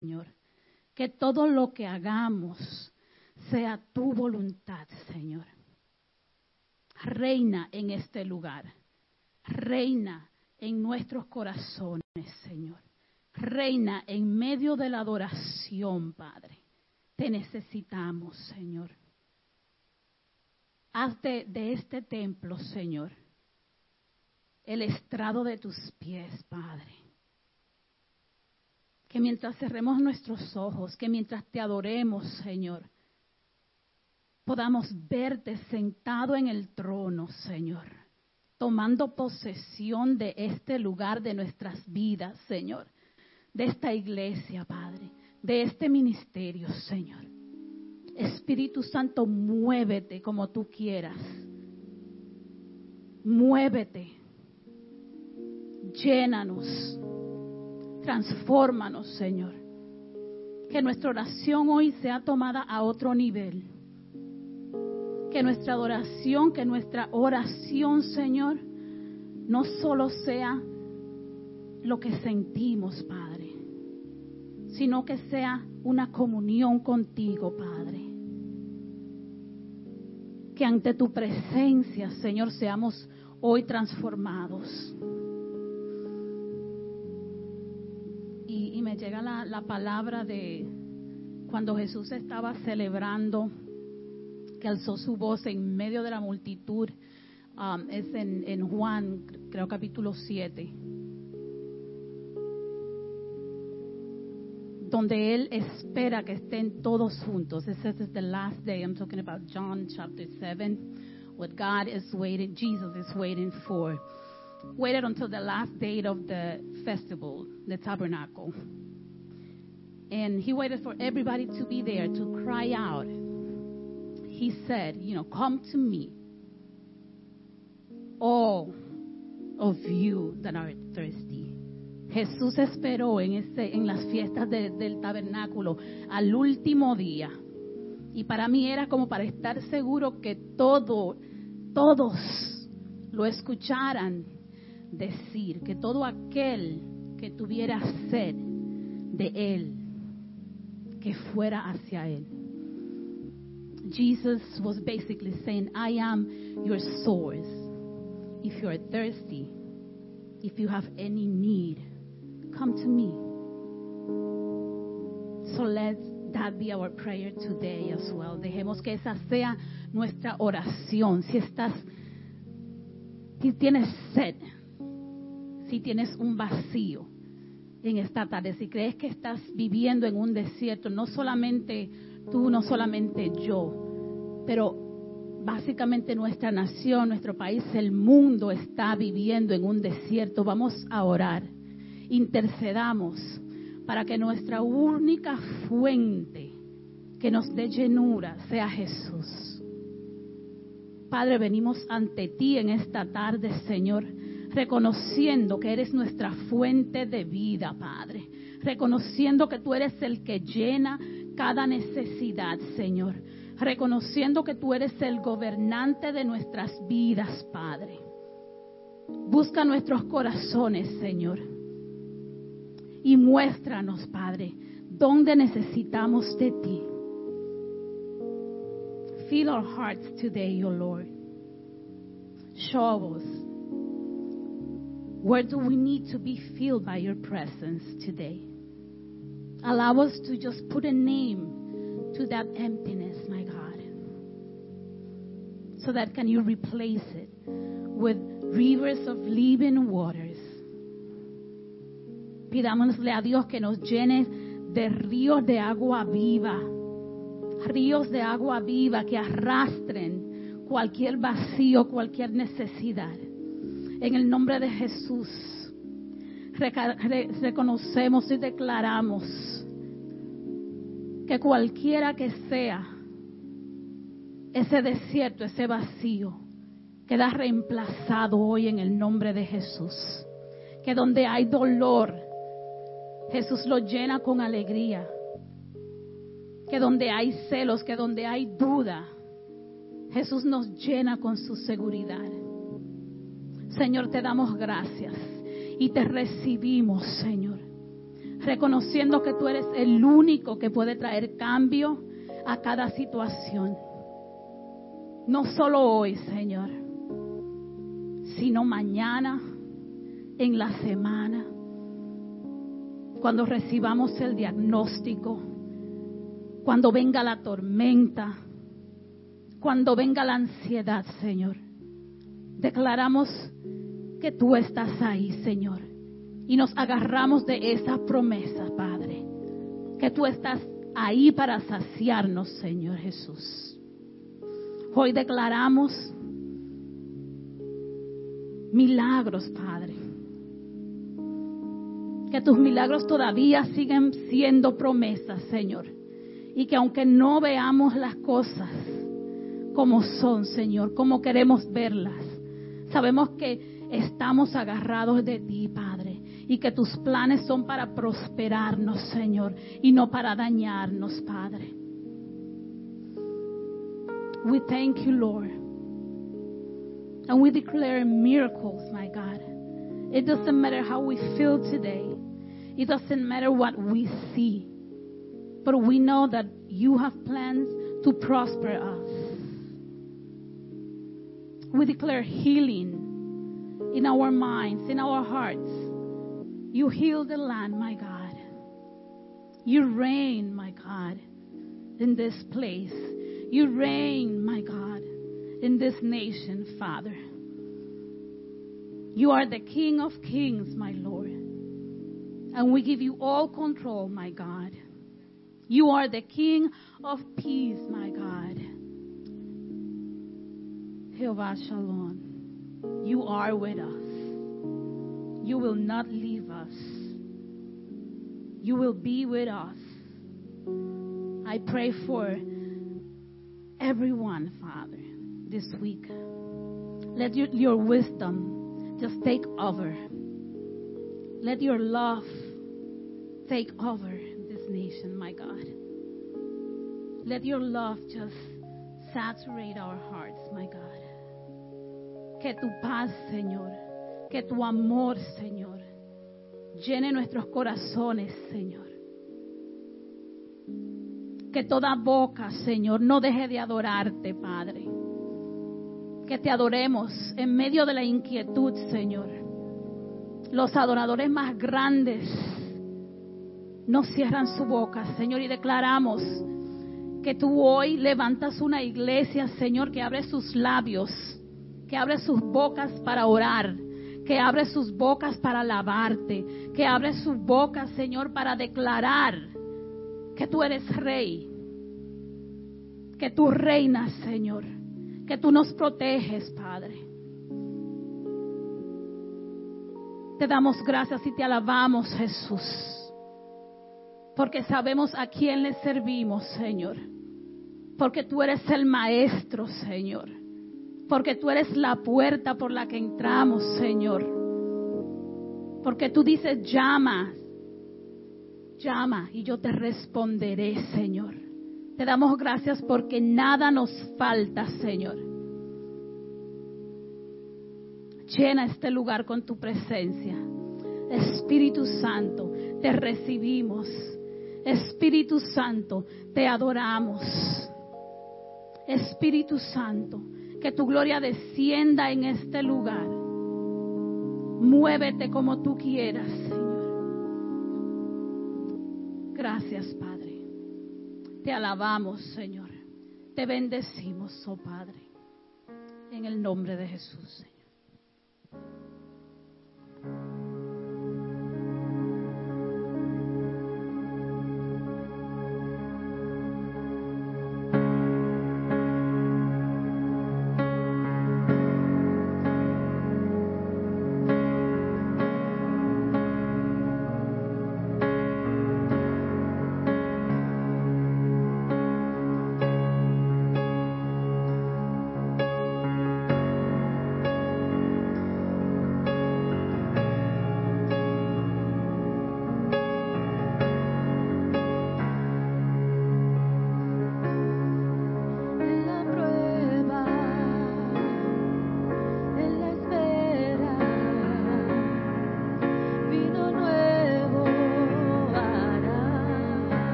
Señor. Que todo lo que hagamos sea tu voluntad, Señor. Reina en este lugar. Reina en nuestros corazones, Señor. Reina en medio de la adoración, Padre. Te necesitamos, Señor. Hazte de este templo, Señor, el estrado de tus pies, Padre. Que mientras cerremos nuestros ojos, que mientras te adoremos, Señor, podamos verte sentado en el trono, Señor, tomando posesión de este lugar de nuestras vidas, Señor, de esta iglesia, Padre, de este ministerio, Señor. Espíritu Santo, muévete como tú quieras. Muévete. Llénanos. Transfórmanos, Señor. Que nuestra oración hoy sea tomada a otro nivel. Que nuestra adoración, que nuestra oración, Señor, no solo sea lo que sentimos, Padre, sino que sea una comunión contigo, Padre. Que ante tu presencia, Señor, seamos hoy transformados. Y, me llega la, palabra de cuando Jesús estaba celebrando, que alzó su voz en medio de la multitud. Um, es en, en Juan, creo capítulo 7 donde Él espera que estén todos juntos. It says it's the last day. I'm talking about John chapter 7. What God is waiting, Jesus is waiting for. Waited until the last day of the festival, the tabernacle. And He waited for everybody to be there to cry out. He said, You know, come to me, all of you that are thirsty. Jesús esperó en, ese, en las fiestas del tabernáculo al último día. Y para mí era como para estar seguro que todo, todos lo escucharan decir, que todo aquel que tuviera sed de Él, que fuera hacia Él. Jesus was basically saying, I am your source. If you are thirsty, if you have any need, come to me. So let that be our prayer today as well. Dejemos que esa sea nuestra oración. Si estás, si tienes sed, si tienes un vacío en esta tarde, si crees que estás viviendo en un desierto, no solamente tú, no solamente yo, pero básicamente nuestra nación, nuestro país, el mundo está viviendo en un desierto. Vamos a orar intercedamos para que nuestra única fuente que nos dé llenura sea Jesús. Padre, venimos ante ti en esta tarde, Señor, reconociendo que eres nuestra fuente de vida, Padre. Reconociendo que tú eres el que llena cada necesidad, Señor. Reconociendo que tú eres el gobernante de nuestras vidas, Padre. Busca nuestros corazones, Señor y muéstranos, Padre, dónde necesitamos de ti. Fill our hearts today, O Lord. Show us where do we need to be filled by your presence today. Allow us to just put a name to that emptiness, my God. So that can you replace it with rivers of living waters Pidámosle a Dios que nos llene de ríos de agua viva, ríos de agua viva que arrastren cualquier vacío, cualquier necesidad. En el nombre de Jesús, reconocemos y declaramos que cualquiera que sea ese desierto, ese vacío, queda reemplazado hoy en el nombre de Jesús. Que donde hay dolor, Jesús lo llena con alegría. Que donde hay celos, que donde hay duda, Jesús nos llena con su seguridad. Señor, te damos gracias y te recibimos, Señor. reconociendo que tú eres el único que puede traer cambio a cada situación. No solo hoy, Señor, sino mañana, en la semana, cuando recibamos el diagnóstico, cuando venga la tormenta, cuando venga la ansiedad, Señor. Declaramos que tú estás ahí, Señor. Y nos agarramos de esa promesa, Padre. Que tú estás ahí para saciarnos, Señor Jesús. Hoy declaramos milagros, Padre. Que tus milagros todavía siguen siendo promesas, Señor. Y que aunque no veamos las cosas como son, Señor, como queremos verlas, sabemos que estamos agarrados de ti, Padre. Y que tus planes son para prosperarnos, Señor, y no para dañarnos, Padre. We thank you, Lord. And we declare miracles, my God. It doesn't matter how we feel today. It doesn't matter what we see. But we know that you have plans to prosper us. We declare healing in our minds, in our hearts. You heal the land, my God. You reign, my God, in this place. You reign, my God, in this nation, Father. You are the King of kings, my Lord. And we give you all control, my God. You are the King of peace, my God. Jehovah Shalom. You are with us. You will not leave us. You will be with us. I pray for everyone, Father, this week. Let your, your wisdom just take over. Let your love take over this nation, my God. Let your love just saturate our hearts, my God. Que tu paz, Señor, que tu amor, Señor, llene nuestros corazones, Señor. Que toda boca, Señor, no deje de adorarte, Padre. Que te adoremos en medio de la inquietud, Señor. Los adoradores más grandes no cierran su boca, Señor, y declaramos que tú hoy levantas una iglesia, Señor, que abre sus labios, que abre sus bocas para orar, que abre sus bocas para alabarte, que abre sus bocas, Señor, para declarar que tú eres rey, que tú reinas, Señor, que tú nos proteges, Padre. Te damos gracias y te alabamos, Jesús, porque sabemos a quién le servimos, Señor, porque tú eres el Maestro, Señor, porque tú eres la puerta por la que entramos, Señor, porque tú dices, llama, llama y yo te responderé, Señor. Te damos gracias porque nada nos falta, Señor. Llena este lugar con tu presencia. Espíritu Santo, te recibimos. Espíritu Santo, te adoramos. Espíritu Santo, que tu gloria descienda en este lugar. Muévete como tú quieras, Señor. Gracias, Padre. Te alabamos, Señor. Te bendecimos, oh Padre. En el nombre de Jesús, Señor.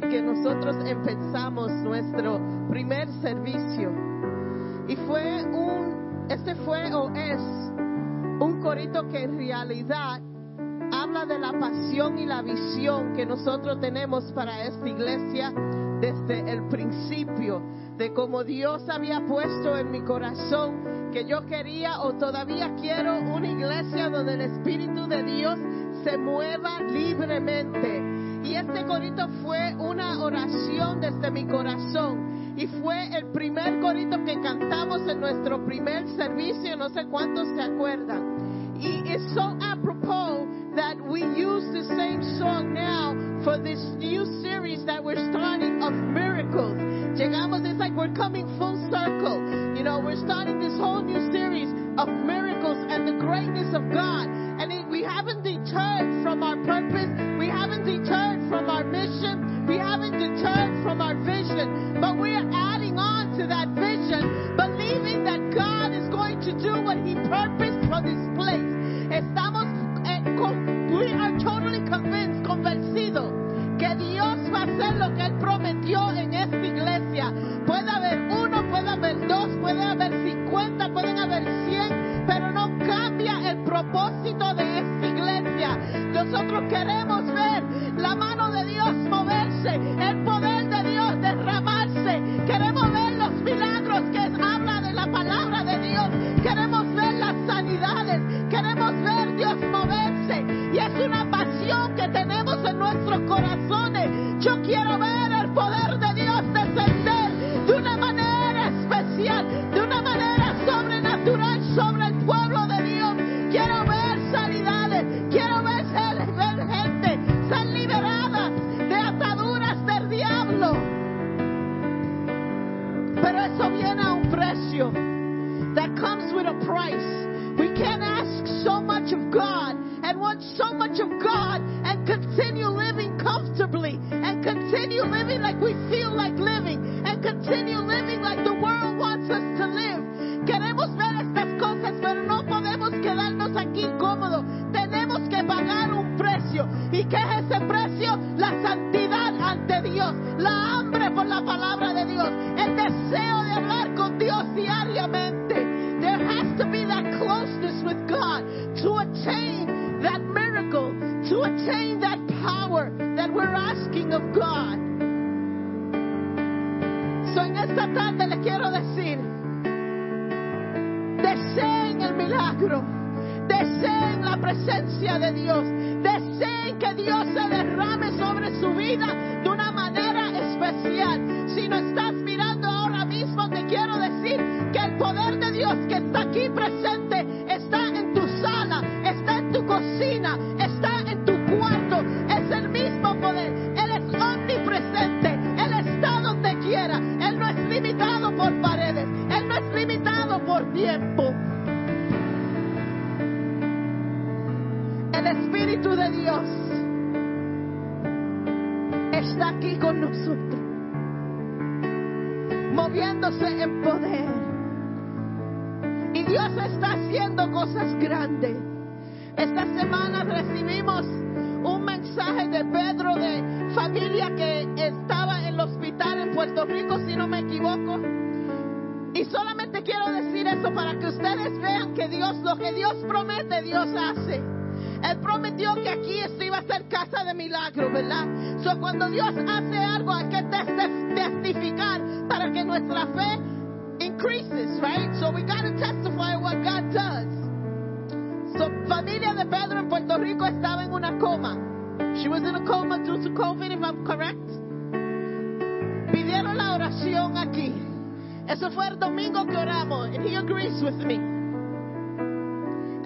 Que nosotros empezamos nuestro primer servicio. Y fue un, este fue o es un corito que en realidad habla de la pasión y la visión que nosotros tenemos para esta iglesia desde el principio, de cómo Dios había puesto en mi corazón que yo quería o todavía quiero una iglesia donde el Espíritu de Dios se mueva libremente. Y este corito fue una oración desde mi corazón. Y fue el primer corito que cantamos en nuestro primer servicio, no sé cuántos se acuerdan. Y es so apropos that we use the same song now for this new series that we're starting of miracles. Llegamos, it's like we're coming full circle. You know, we're starting this whole new series of miracles and the greatness of God. And it, we haven't deterred from our purpose. Mission. We haven't deterred from our vision. But we are adding on to that vision, believing that God is going to do what He purposed for this place. Estamos, eh, we are totally convinced, convencidos, que Dios va a hacer lo que Él prometió en esta iglesia. Puede haber uno, puede haber dos, puede haber cincuenta, pueden haber cien, pero no cambia el propósito de esta iglesia. Nosotros queremos nuestros El Espíritu de Dios está aquí con nosotros, moviéndose en poder. Y Dios está haciendo cosas grandes. Esta semana recibimos un mensaje de Pedro de familia que estaba en el hospital en Puerto Rico, si no me equivoco. Solamente quiero decir eso para que ustedes vean que Dios, lo que Dios promete, Dios hace. Él prometió que aquí esto iba a ser casa de milagro, ¿verdad? So, cuando Dios hace algo hay que tes- testificar para que nuestra fe increases, right? So we got to testify what God does. So, familia de Pedro en Puerto Rico estaba en una coma. She was in a coma due to COVID, if I'm correct. Pidieron la oración aquí. Eso fue el domingo que oramos. And he agrees with me.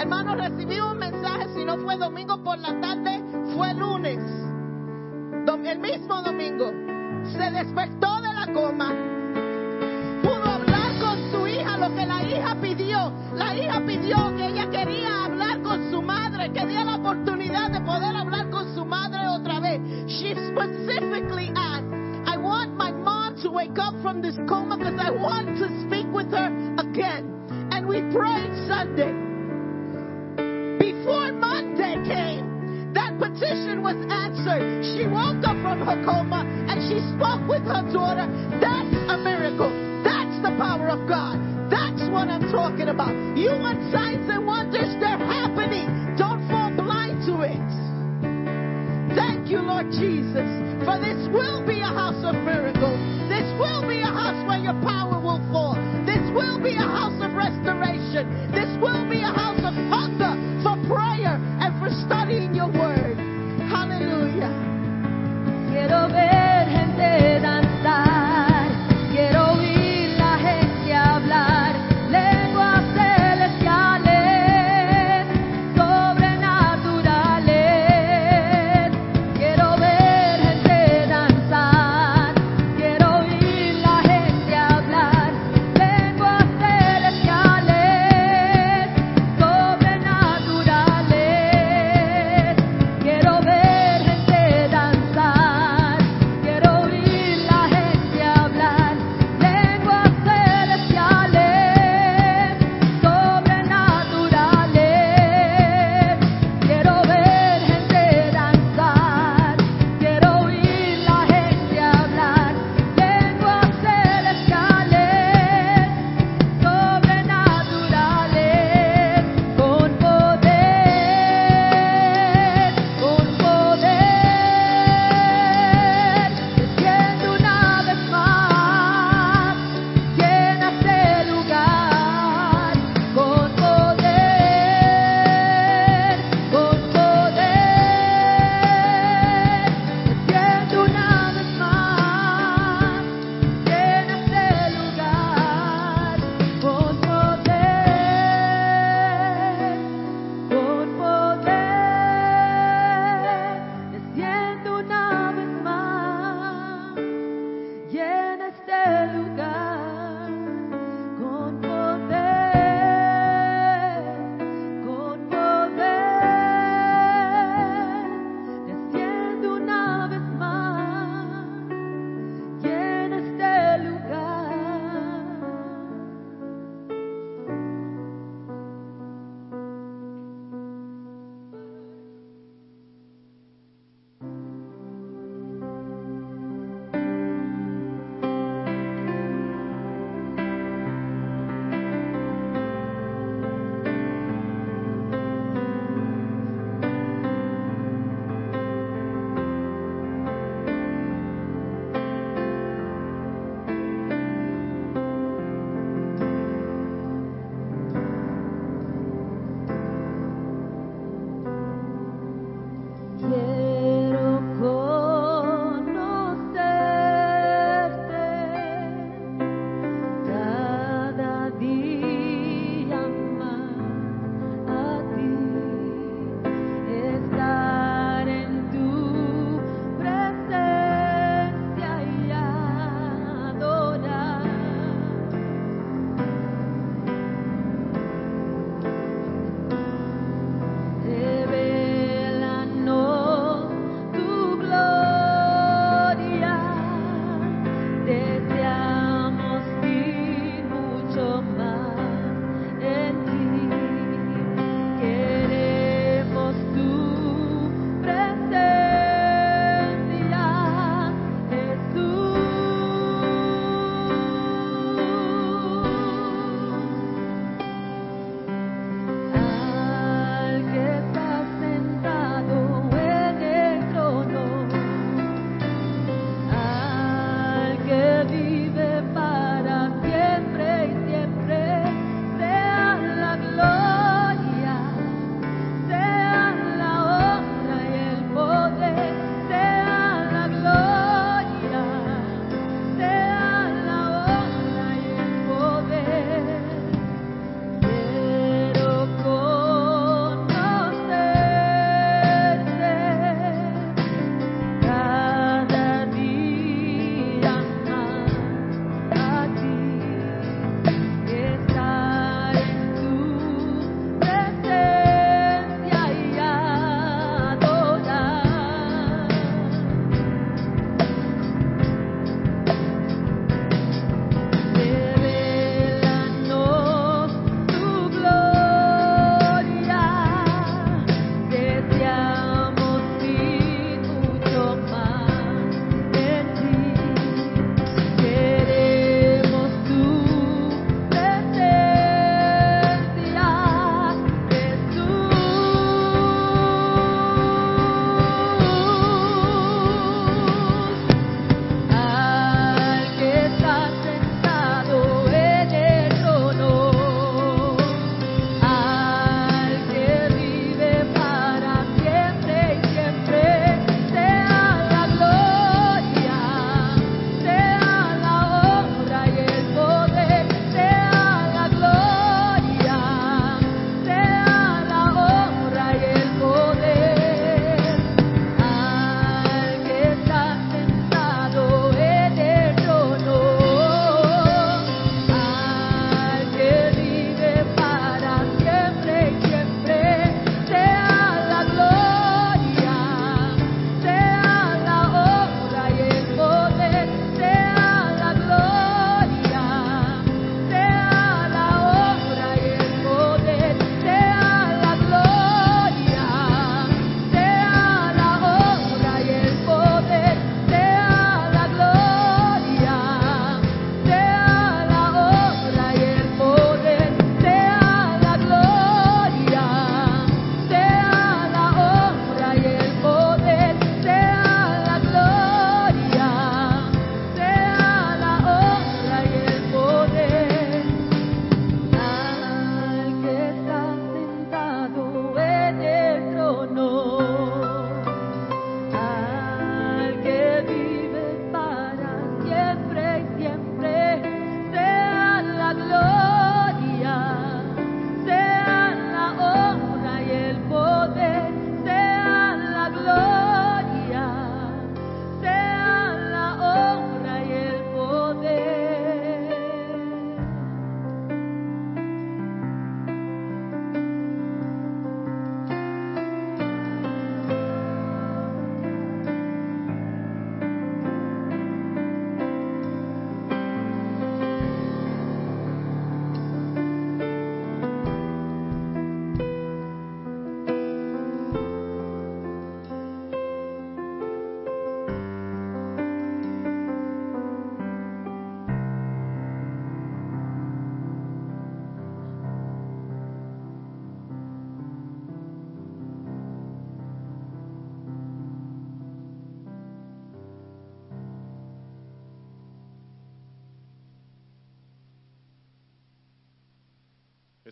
Hermanos, recibí un mensaje, si no fue domingo por la tarde, fue lunes. El mismo domingo. Se despertó de la coma. Pudo hablar con su hija lo que la hija pidió. La hija pidió que ella quería hablar con su madre, quería la oportunidad de poder hablar con su madre otra vez. She specifically wake up from this coma because I want to speak with her again. And we prayed Sunday. Before Monday came, that petition was answered. She woke up from her coma and she spoke with her daughter. That's a miracle. That's the power of God. That's what I'm talking about. You want signs and wonders? They're happening. You, Lord Jesus, for this will be a house of miracles. This will be a house where your power will fall. This will be a house of restoration. This will be a house of hunger for prayer and for studying your word. Hallelujah. Quiero ver gente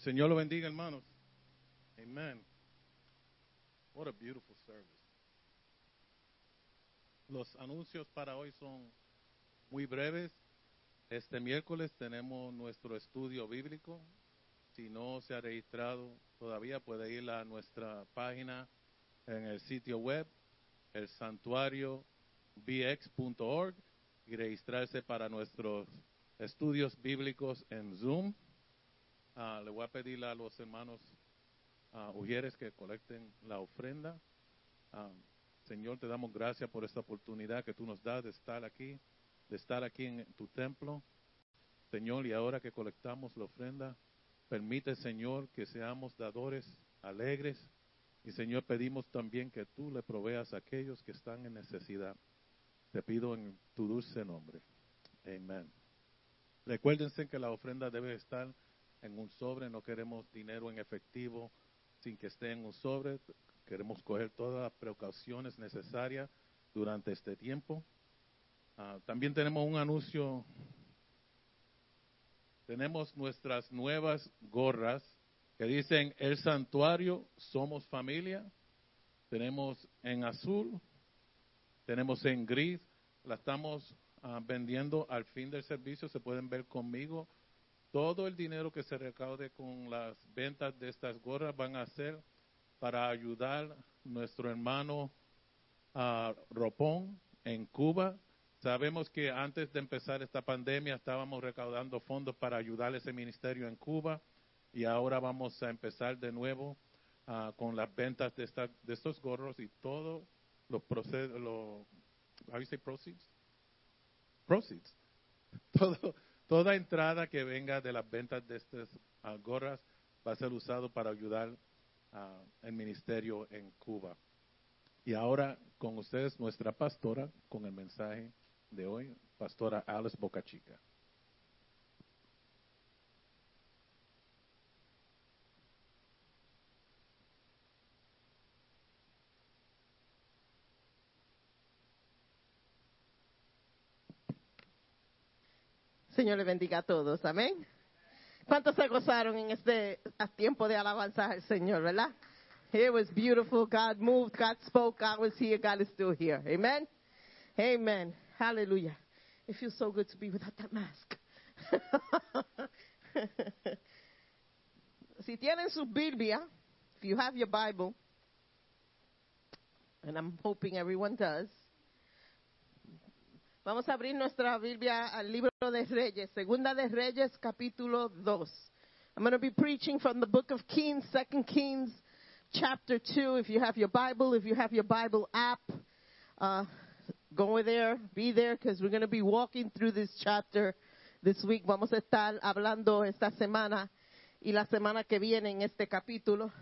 Señor lo bendiga, hermanos. Amen. What a beautiful service. Los anuncios para hoy son muy breves. Este miércoles tenemos nuestro estudio bíblico. Si no se ha registrado todavía, puede ir a nuestra página en el sitio web, el santuario bx.org y registrarse para nuestros estudios bíblicos en Zoom. Ah, le voy a pedir a los hermanos uh, que colecten la ofrenda. Ah, Señor, te damos gracias por esta oportunidad que tú nos das de estar aquí, de estar aquí en tu templo. Señor, y ahora que colectamos la ofrenda, permite, Señor, que seamos dadores alegres. Y Señor, pedimos también que tú le proveas a aquellos que están en necesidad. Te pido en tu dulce nombre. Amén. Recuérdense que la ofrenda debe estar en un sobre, no queremos dinero en efectivo sin que esté en un sobre, queremos coger todas las precauciones necesarias durante este tiempo. Ah, también tenemos un anuncio, tenemos nuestras nuevas gorras que dicen el santuario, somos familia, tenemos en azul, tenemos en gris, la estamos ah, vendiendo al fin del servicio, se pueden ver conmigo todo el dinero que se recaude con las ventas de estas gorras van a ser para ayudar a nuestro hermano uh, Ropón en Cuba. Sabemos que antes de empezar esta pandemia estábamos recaudando fondos para ayudar a ese ministerio en Cuba y ahora vamos a empezar de nuevo uh, con las ventas de, esta, de estos gorros y todo los procesos, lo, how you say proceeds? Proceeds. Todo, Toda entrada que venga de las ventas de estas uh, gorras va a ser usado para ayudar al ministerio en Cuba. Y ahora con ustedes nuestra pastora con el mensaje de hoy, pastora Alice Bocachica. Señor le bendiga a todos. Amén. ¿Cuántos se gozaron en este tiempo de alabanza al Señor, verdad? It was beautiful. God moved. God spoke. God was here. God is still here. Amen. Amen. Hallelujah. It feels so good to be without that mask. si tienen su Biblia, if you have your Bible, and I'm hoping everyone does, Vamos a abrir nuestra Biblia al libro de Reyes, Segunda de Reyes, capítulo 2. I'm going to be preaching from the book of Kings, Second Kings, chapter 2. If you have your Bible, if you have your Bible app, uh, go there, be there, because we're going to be walking through this chapter this week. Vamos a estar hablando esta semana y la semana que viene en este capítulo.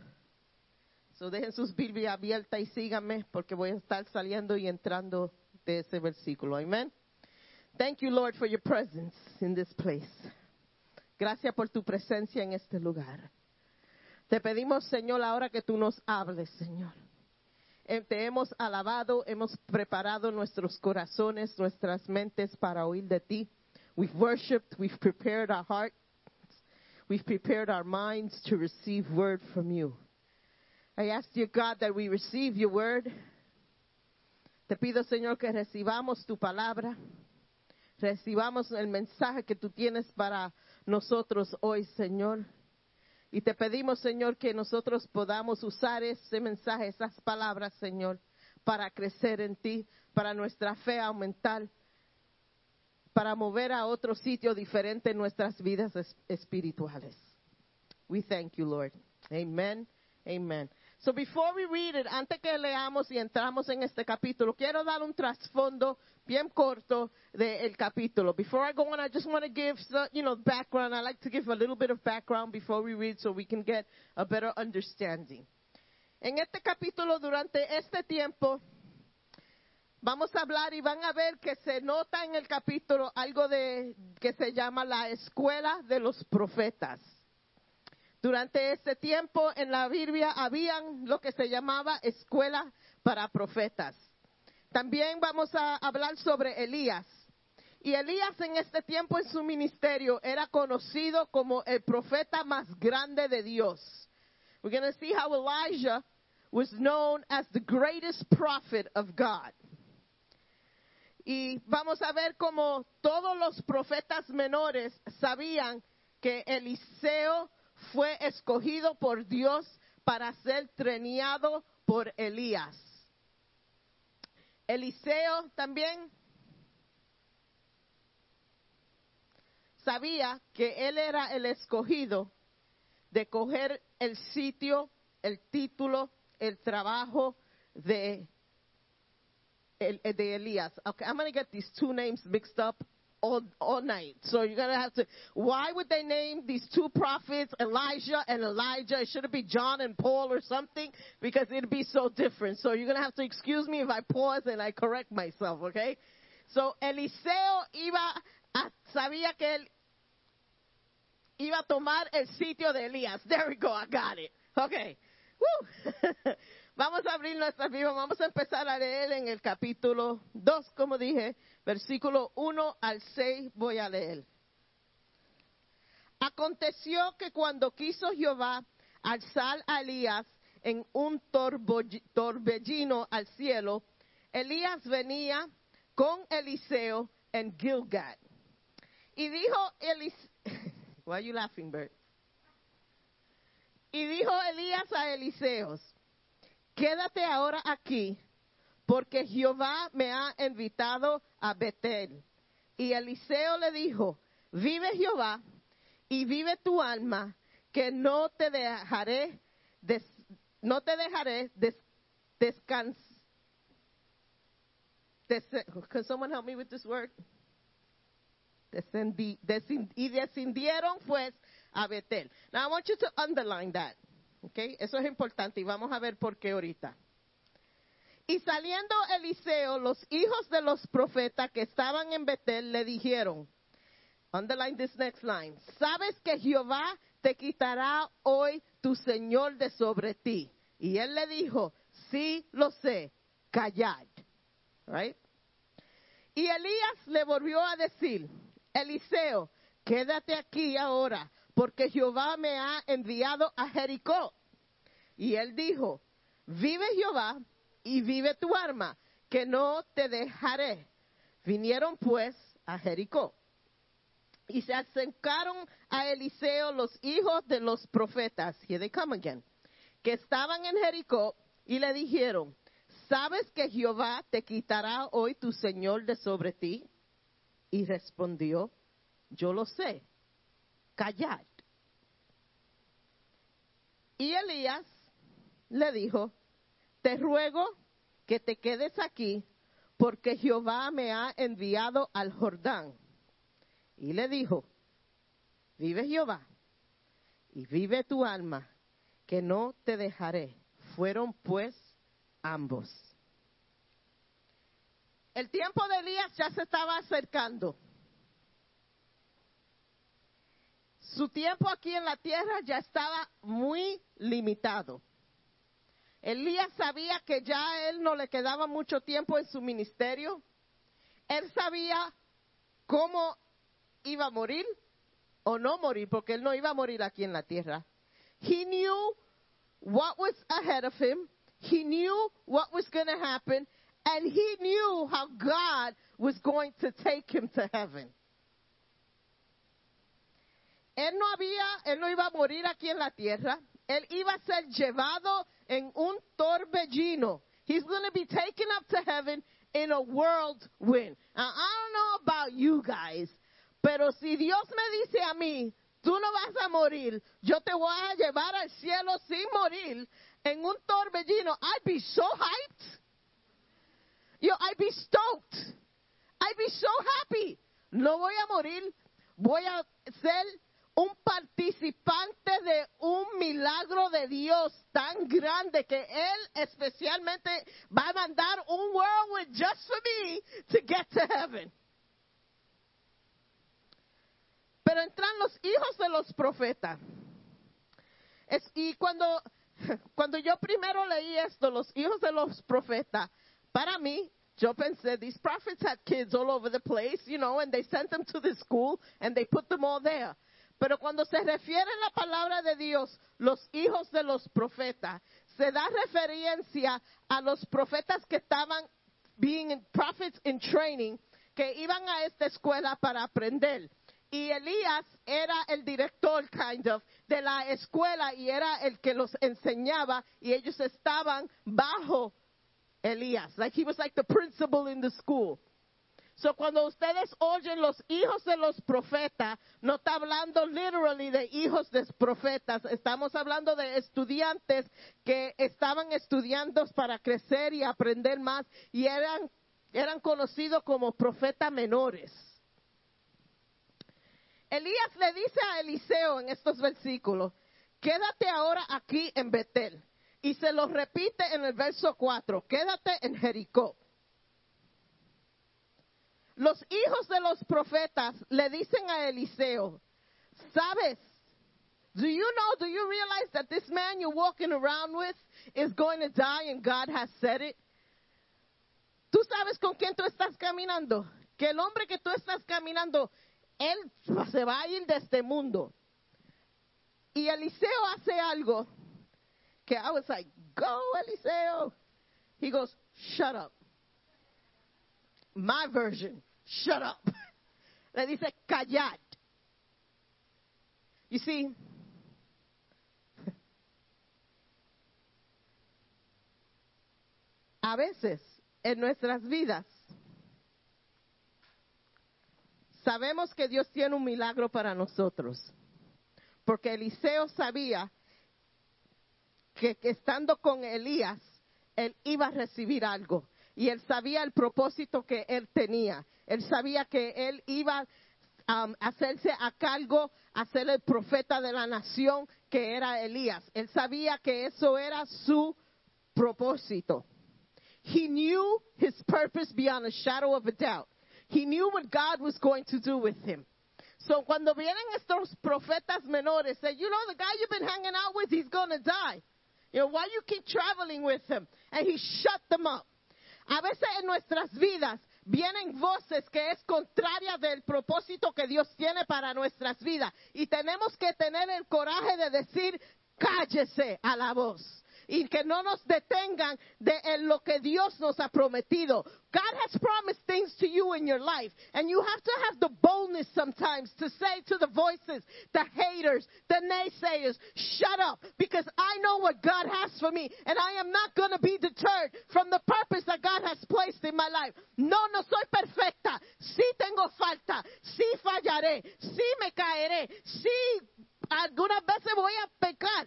So dejen sus Biblias abiertas y síganme porque voy a estar saliendo y entrando de ese versículo. Amén. Thank you, Lord, for your presence in this place. Gracias por tu presencia en este lugar. Te pedimos, Señor, ahora que tú nos hables, Señor. Eh, te hemos alabado, hemos preparado nuestros corazones, nuestras mentes para oír de ti. We've worshiped, we've prepared our hearts, we've prepared our minds to receive word from you. I ask you, God, that we receive your word te pido, Señor, que recibamos tu palabra, recibamos el mensaje que tú tienes para nosotros hoy, Señor. Y te pedimos, Señor, que nosotros podamos usar ese mensaje, esas palabras, Señor, para crecer en ti, para nuestra fe aumentar, para mover a otro sitio diferente en nuestras vidas espirituales. We thank you, Lord. Amen. Amen. So before we read it, antes que leamos y entramos en este capítulo, quiero dar un trasfondo bien corto del capítulo. Before I go on, I just want to give, you know, background. I like to give a little bit of background before we read so we can get a better understanding. En este capítulo, durante este tiempo, vamos a hablar y van a ver que se nota en el capítulo algo de que se llama la escuela de los profetas. Durante este tiempo en la Biblia habían lo que se llamaba escuela para profetas. También vamos a hablar sobre Elías. Y Elías en este tiempo en su ministerio era conocido como el profeta más grande de Dios. We're going to see how Elijah was known as the greatest prophet of God. Y vamos a ver cómo todos los profetas menores sabían que Eliseo fue escogido por Dios para ser treneado por Elías. Eliseo también sabía que él era el escogido de coger el sitio, el título, el trabajo de, de Elías. Okay, I'm going to get these two names mixed up all, all night. So you're going to have to, why would they name these two prophets, Elijah and Elijah? It should be John and Paul or something because it'd be so different. So you're going to have to excuse me if I pause and I correct myself, okay? So Eliseo iba a, sabía que él iba a tomar el sitio de Elías. There we go, I got it. Okay. Woo. Vamos a abrir nuestra Biblia, vamos a empezar a leer en el capítulo 2, como dije, versículo 1 al 6 voy a leer. Aconteció que cuando quiso Jehová alzar a Elías en un torbellino al cielo, Elías venía con Eliseo en Gilgad. Y dijo Elías a Eliseo, quédate ahora aquí, porque Jehová me ha invitado a Betel. Y Eliseo le dijo, vive Jehová y vive tu alma, que no te dejaré, des- no te dejaré des, descansar. Can someone help me with this word? Descendi- descend- y descendieron pues a Betel. Now I want you to underline that. Okay? Eso es importante y vamos a ver por qué ahorita. Y saliendo Eliseo, los hijos de los profetas que estaban en Betel le dijeron, underline this next line, sabes que Jehová te quitará hoy tu Señor de sobre ti. Y él le dijo, sí lo sé, callad. Right? Y Elías le volvió a decir, Eliseo, quédate aquí ahora, porque Jehová me ha enviado a Jericó. Y él dijo, vive Jehová y vive tu arma, que no te dejaré. Vinieron pues a Jericó. Y se acercaron a Eliseo los hijos de los profetas, here they come again, que estaban en Jericó y le dijeron, ¿sabes que Jehová te quitará hoy tu Señor de sobre ti? Y respondió, yo lo sé, callad. Y Elías le dijo, te ruego que te quedes aquí, porque Jehová me ha enviado al Jordán. Y le dijo, vive Jehová y vive tu alma, que no te dejaré. Fueron pues ambos. El tiempo de Elías ya se estaba acercando. Su tiempo aquí en la tierra ya estaba muy limitado. Elías sabía que ya él no le quedaba mucho tiempo en su ministerio. Él sabía cómo iba a morir o no morir, porque él no iba a morir aquí en la tierra. He knew what was ahead of him. He knew what was going to happen. And he knew how God was going to take him to heaven. Él no había, él no iba a morir aquí en la tierra. Él iba a ser llevado en un torbellino. He's going to be taken up to heaven in a whirlwind. Now, I don't know about you guys, pero si Dios me dice a mí, tú no vas a morir, yo te voy a llevar al cielo sin morir en un torbellino, I'd be so hyped. Yo, I'd be stoked. I'd be so happy. No voy a morir, voy a ser un participante de un milagro de Dios tan grande que Él especialmente va a mandar un whirlwind just for me to get to heaven. Pero entran los hijos de los profetas. Y cuando, cuando yo primero leí esto, los hijos de los profetas, para mí yo pensé, these prophets had kids all over the place, you know, and they sent them to the school and they put them all there. Pero cuando se refiere en la palabra de Dios, los hijos de los profetas, se da referencia a los profetas que estaban being prophets in training, que iban a esta escuela para aprender. Y Elías era el director, kind of, de la escuela y era el que los enseñaba y ellos estaban bajo Elías. Like he was like the principal in the school. So cuando ustedes oyen los hijos de los profetas, no está hablando literally de hijos de profetas, estamos hablando de estudiantes que estaban estudiando para crecer y aprender más y eran, eran conocidos como profetas menores. Elías le dice a Eliseo en estos versículos, quédate ahora aquí en Betel. Y se lo repite en el verso 4, quédate en Jericó. Los hijos de los profetas le dicen a Eliseo, ¿sabes? Do you know, do you realize that this man you're walking around with is going to die and God has said it? ¿Tú sabes con quién tú estás caminando? Que el hombre que tú estás caminando, él se va a ir de este mundo. Y Eliseo hace algo que I was like, go Eliseo. He goes, shut up. My version, shut up. Le dice, callad. You see, a veces en nuestras vidas sabemos que Dios tiene un milagro para nosotros. Porque Eliseo sabía que, que estando con Elías, él iba a recibir algo. Y él sabía el propósito que él tenía. Él sabía que él iba a hacerse a cargo, a ser el profeta de la nación que era Elías. Él sabía que eso era su propósito. He knew his purpose beyond a shadow of a doubt. He knew what God was going to do with him. So cuando vienen estos profetas menores, say, you know, the guy you've been hanging out with, he's going to die. You know, why you keep traveling with him? And he shut them up. A veces en nuestras vidas vienen voces que es contraria del propósito que Dios tiene para nuestras vidas. Y tenemos que tener el coraje de decir, cállese a la voz. Y que no nos detengan de lo que Dios nos ha prometido. God has promised things to you in your life. And you have to have the boldness sometimes to say to the voices, the haters, the naysayers, shut up. Because I know what God has for me. And I am not going to be deterred from the purpose that God has placed in my life. No, no soy perfecta. Sí tengo falta. Sí fallaré. Sí me caeré. Sí algunas veces voy a pecar.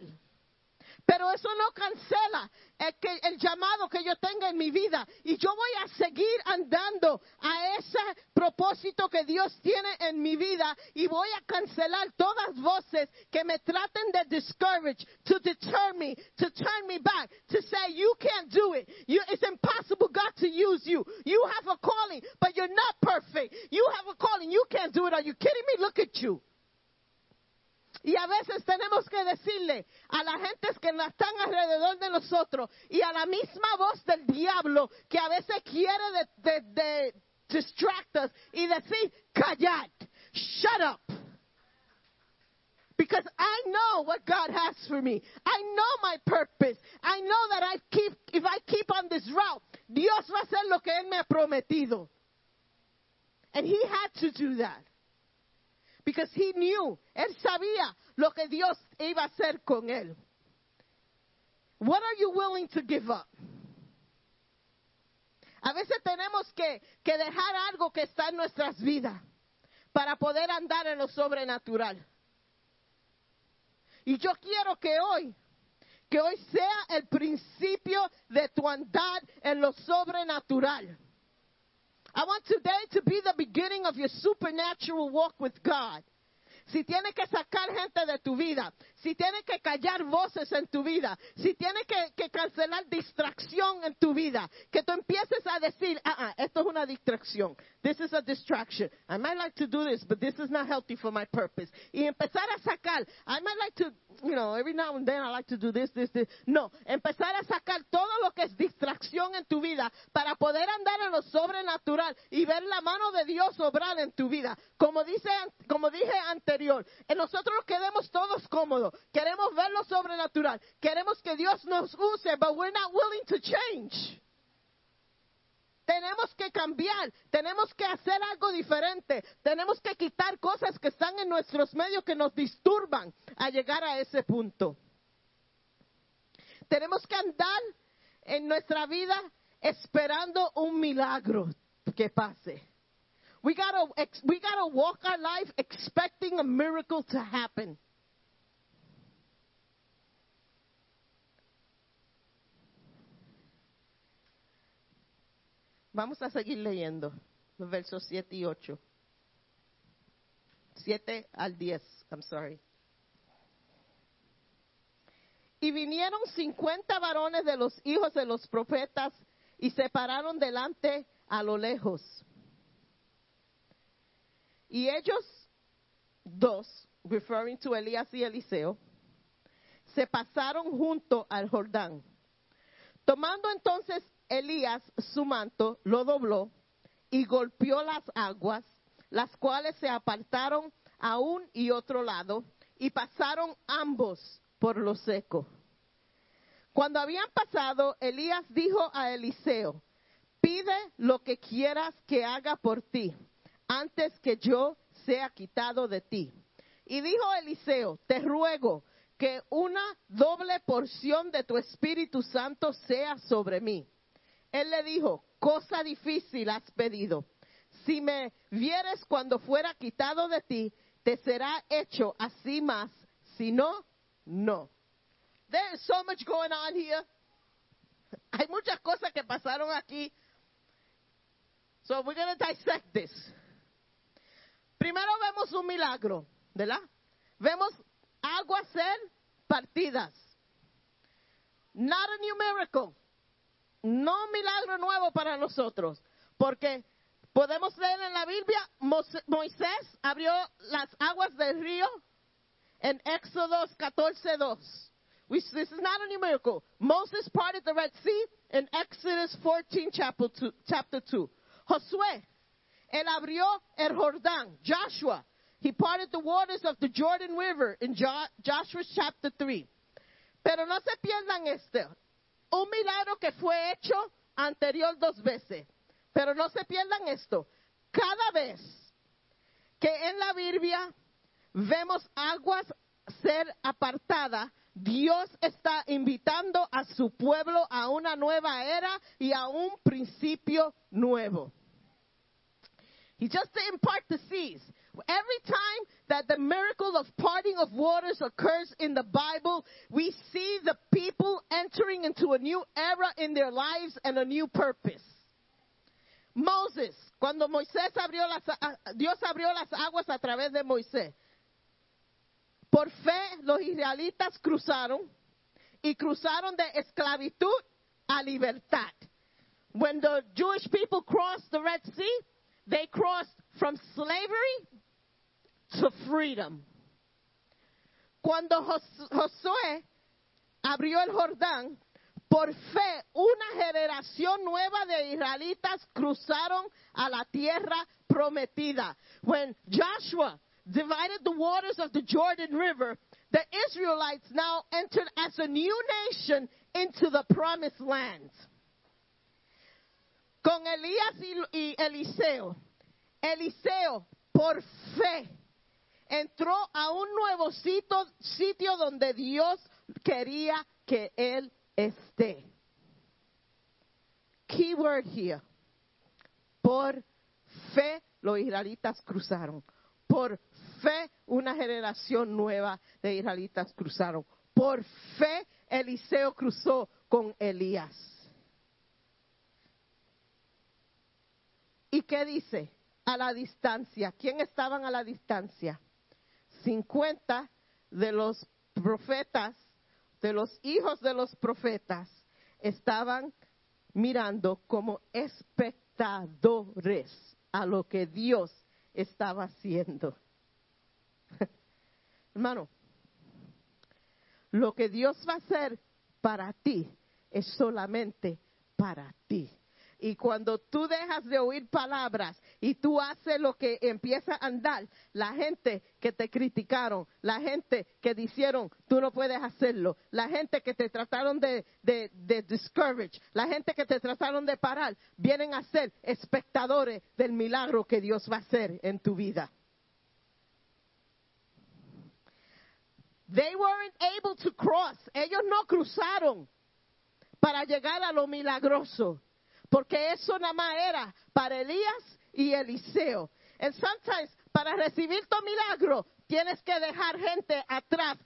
Pero eso no cancela el, que, el llamado que yo tenga en mi vida. Y yo voy a seguir andando a ese propósito que Dios tiene en mi vida. Y voy a cancelar todas voces que me traten de discourage, to deter me, to turn me back, to say, you can't do it. You, it's impossible, God, to use you. You have a calling, but you're not perfect. You have a calling. You can't do it. Are you kidding me? Look at you. Y a veces tenemos que decirle a la gente que están alrededor de nosotros y a la misma voz del diablo que a veces quiere de, de distract us y decir, callad, shut up. Because I know what God has for me. I know my purpose. I know that I keep, if I keep on this route, Dios va a hacer lo que Él me ha prometido. And He had to do that. Because he knew, él sabía lo que Dios iba a hacer con él. What are you willing to give up? A veces tenemos que, que dejar algo que está en nuestras vidas para poder andar en lo sobrenatural. Y yo quiero que hoy, que hoy sea el principio de tu andar en lo sobrenatural. I want today to be the beginning of your supernatural walk with God. Si tienes que sacar gente de tu vida, si tiene que callar voces en tu vida, si tiene que, cancelar distracción en tu vida, que tú empieces a decir, ah, ah, esto es una distracción. This is a distraction. I might like to do this, but this is not healthy for my purpose. Y empezar a sacar, I might like to, you know, every now and then I like to do this, this, this. No, empezar a sacar todo lo que es distracción en tu vida para poder andar en lo sobrenatural y ver la mano de Dios obrar en tu vida. Como dice, como dije anterior, nosotros nos quedemos todos cómodos. Queremos ver lo sobrenatural. Queremos que Dios nos use, but we're not willing to change. Tenemos que cambiar, tenemos que hacer algo diferente, tenemos que quitar cosas que están en nuestros medios que nos disturban a llegar a ese punto. Tenemos que andar en nuestra vida esperando un milagro que pase. We gotta, we gotta walk our life expecting a miracle to happen. Vamos a seguir leyendo los versos 7 y 8. 7 al 10, I'm sorry. Y vinieron 50 varones de los hijos de los profetas y se pararon delante a lo lejos. Y ellos dos, referring to Elías y Eliseo, se pasaron junto al Jordán. Tomando entonces Elías su manto, lo dobló y golpeó las aguas, las cuales se apartaron a un y otro lado, y pasaron ambos por lo seco. Cuando habían pasado, Elías dijo a Eliseo, pide lo que quieras que haga por ti, antes que yo sea quitado de ti. Y dijo Eliseo, te ruego que una doble porción de tu Espíritu Santo sea sobre mí. Él le dijo, cosa difícil has pedido. Si me vieres cuando fuera quitado de ti, te será hecho así más. Si no, no. There is so much going on here. Hay muchas cosas que pasaron aquí. So we're going to dissect this. Primero vemos un milagro, ¿verdad? Vemos aguas ser partidas. Not a new miracle. No un milagro nuevo para nosotros. Porque podemos leer en la Biblia, Moisés abrió las aguas del río en Éxodo 14:2. We- This is not a new miracle. Moses parted the Red Sea in Exodus 14, chapter 2. Chapter 2. Josué, él abrió el Jordán. Joshua, he parted the waters of the Jordan River in Jo- Joshua chapter 3. Pero no se pierdan este. Un milagro que fue hecho anterior dos veces. Pero no se pierdan esto. Cada vez que en la Biblia vemos aguas ser apartadas, Dios está invitando a su pueblo a una nueva era y a un principio nuevo. He just didn't part the seas. Every time that the miracle of parting of waters occurs in the Bible, we see the people entering into a new era in their lives and a new purpose. Moses, cuando Moisés abrió las, Dios abrió las aguas a través de Moisés. Por fe, los israelitas cruzaron y cruzaron de esclavitud a libertad. When the Jewish people crossed the Red Sea, they crossed from slavery to freedom. Cuando Josué abrió el Jordán, por fe, una generación nueva de israelitas cruzaron a la tierra prometida. When Joshua divided the waters of the Jordan River, the Israelites now entered as a new nation into the promised land. Con Elías y, Eliseo, Eliseo, por fe, entró a un nuevo sitio, sitio donde Dios quería que él esté. Keyword here. Por fe los israelitas cruzaron. Por fe una generación nueva de israelitas cruzaron. Por fe Eliseo cruzó con Elías. ¿Y qué dice? A la distancia. ¿Quién estaban a la distancia? 50 de los profetas, de los hijos de los profetas, estaban mirando como espectadores a lo que Dios estaba haciendo. Hermano, lo que Dios va a hacer para ti es solamente para ti. Y cuando tú dejas de oír palabras y tú haces lo que empieza a andar, la gente que te criticaron, la gente que dijeron tú no puedes hacerlo, la gente que te trataron de, de, de discourage, la gente que te trataron de parar, vienen a ser espectadores del milagro que Dios va a hacer en tu vida. They weren't able to cross. Ellos no cruzaron para llegar a lo milagroso. Porque eso nada más era para Elías y Eliseo. And sometimes, para recibir tu milagro, tienes que dejar gente atrás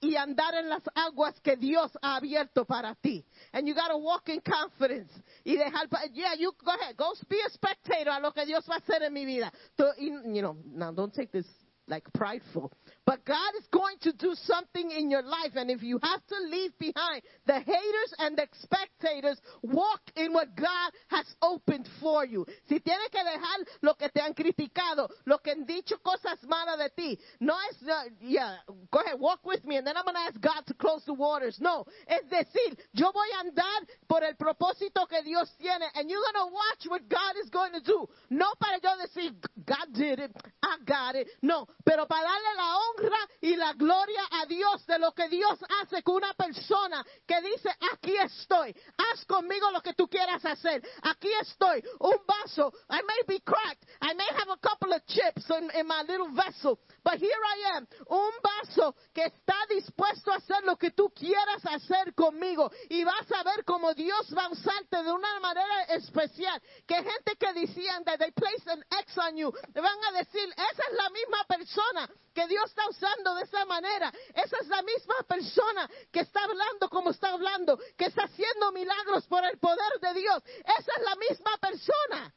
y andar en las aguas que Dios ha abierto para ti. And you gotta walk in confidence. Y dejar, yeah, you go ahead, go be a spectator a lo que Dios va a hacer en mi vida. To- you know, now don't take this like prideful. But God is going to do something in your life. And if you have to leave behind the haters and the spectators, walk in what God has opened for you. Si tienes que dejar lo que te han criticado, lo que han dicho cosas malas de ti, no es, uh, yeah, go ahead, walk with me, and then I'm going to ask God to close the waters. No, es decir, yo voy a andar por el propósito que Dios tiene, and you're going to watch what God is going to do. No para yo decir, God did it, I got it. No, pero para darle la honra y la gloria a Dios de lo que Dios hace con una persona que dice, aquí estoy, haz conmigo lo que tú quieras hacer. Aquí estoy, un vaso. I may be cracked. I may have a couple of chips in, in my little vessel. But here I am, un vaso que está dispuesto a hacer lo que tú quieras hacer conmigo. Y vas a ver cómo Dios va a usarte de una manera especial. Que gente que decían that they place an X on you, van a decir, esa es la misma persona que Dios está usando de esa manera. Esa es la misma persona que está hablando como está hablando, que está haciendo milagros por el poder de Dios. Esa es la misma persona.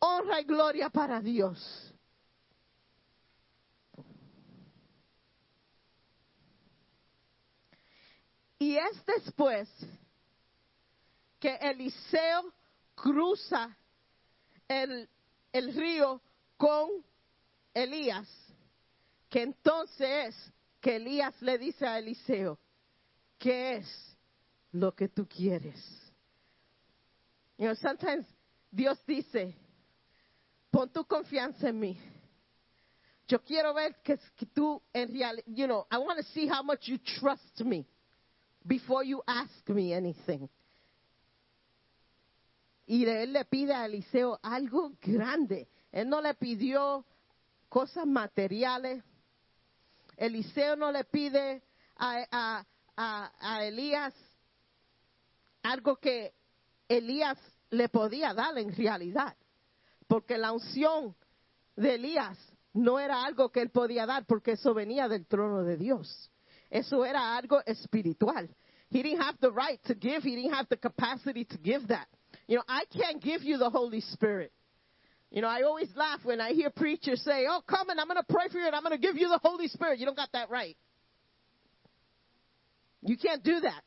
Honra y gloria para Dios. Y es después que Eliseo cruza el, el río con Elías, que entonces es que Elías le dice a Eliseo, ¿qué es lo que tú quieres? You know, sometimes Dios dice, pon tu confianza en mí. Yo quiero ver que, que tú en realidad, you know, I want to see how much you trust me before you ask me anything. Y él le pide a Eliseo algo grande. Él no le pidió cosas materiales. Eliseo no le pide a, Elías algo que Elías le podía dar en realidad. Porque la unción de Elías no era algo que él podía dar porque eso venía del trono de Dios. Eso era algo espiritual. He didn't have the right to give. He didn't have the capacity to give that. You know, I can't give you the Holy Spirit. You know, I always laugh when I hear preachers say, Oh, come and I'm going to pray for you and I'm going to give you the Holy Spirit. You don't got that right. You can't do that.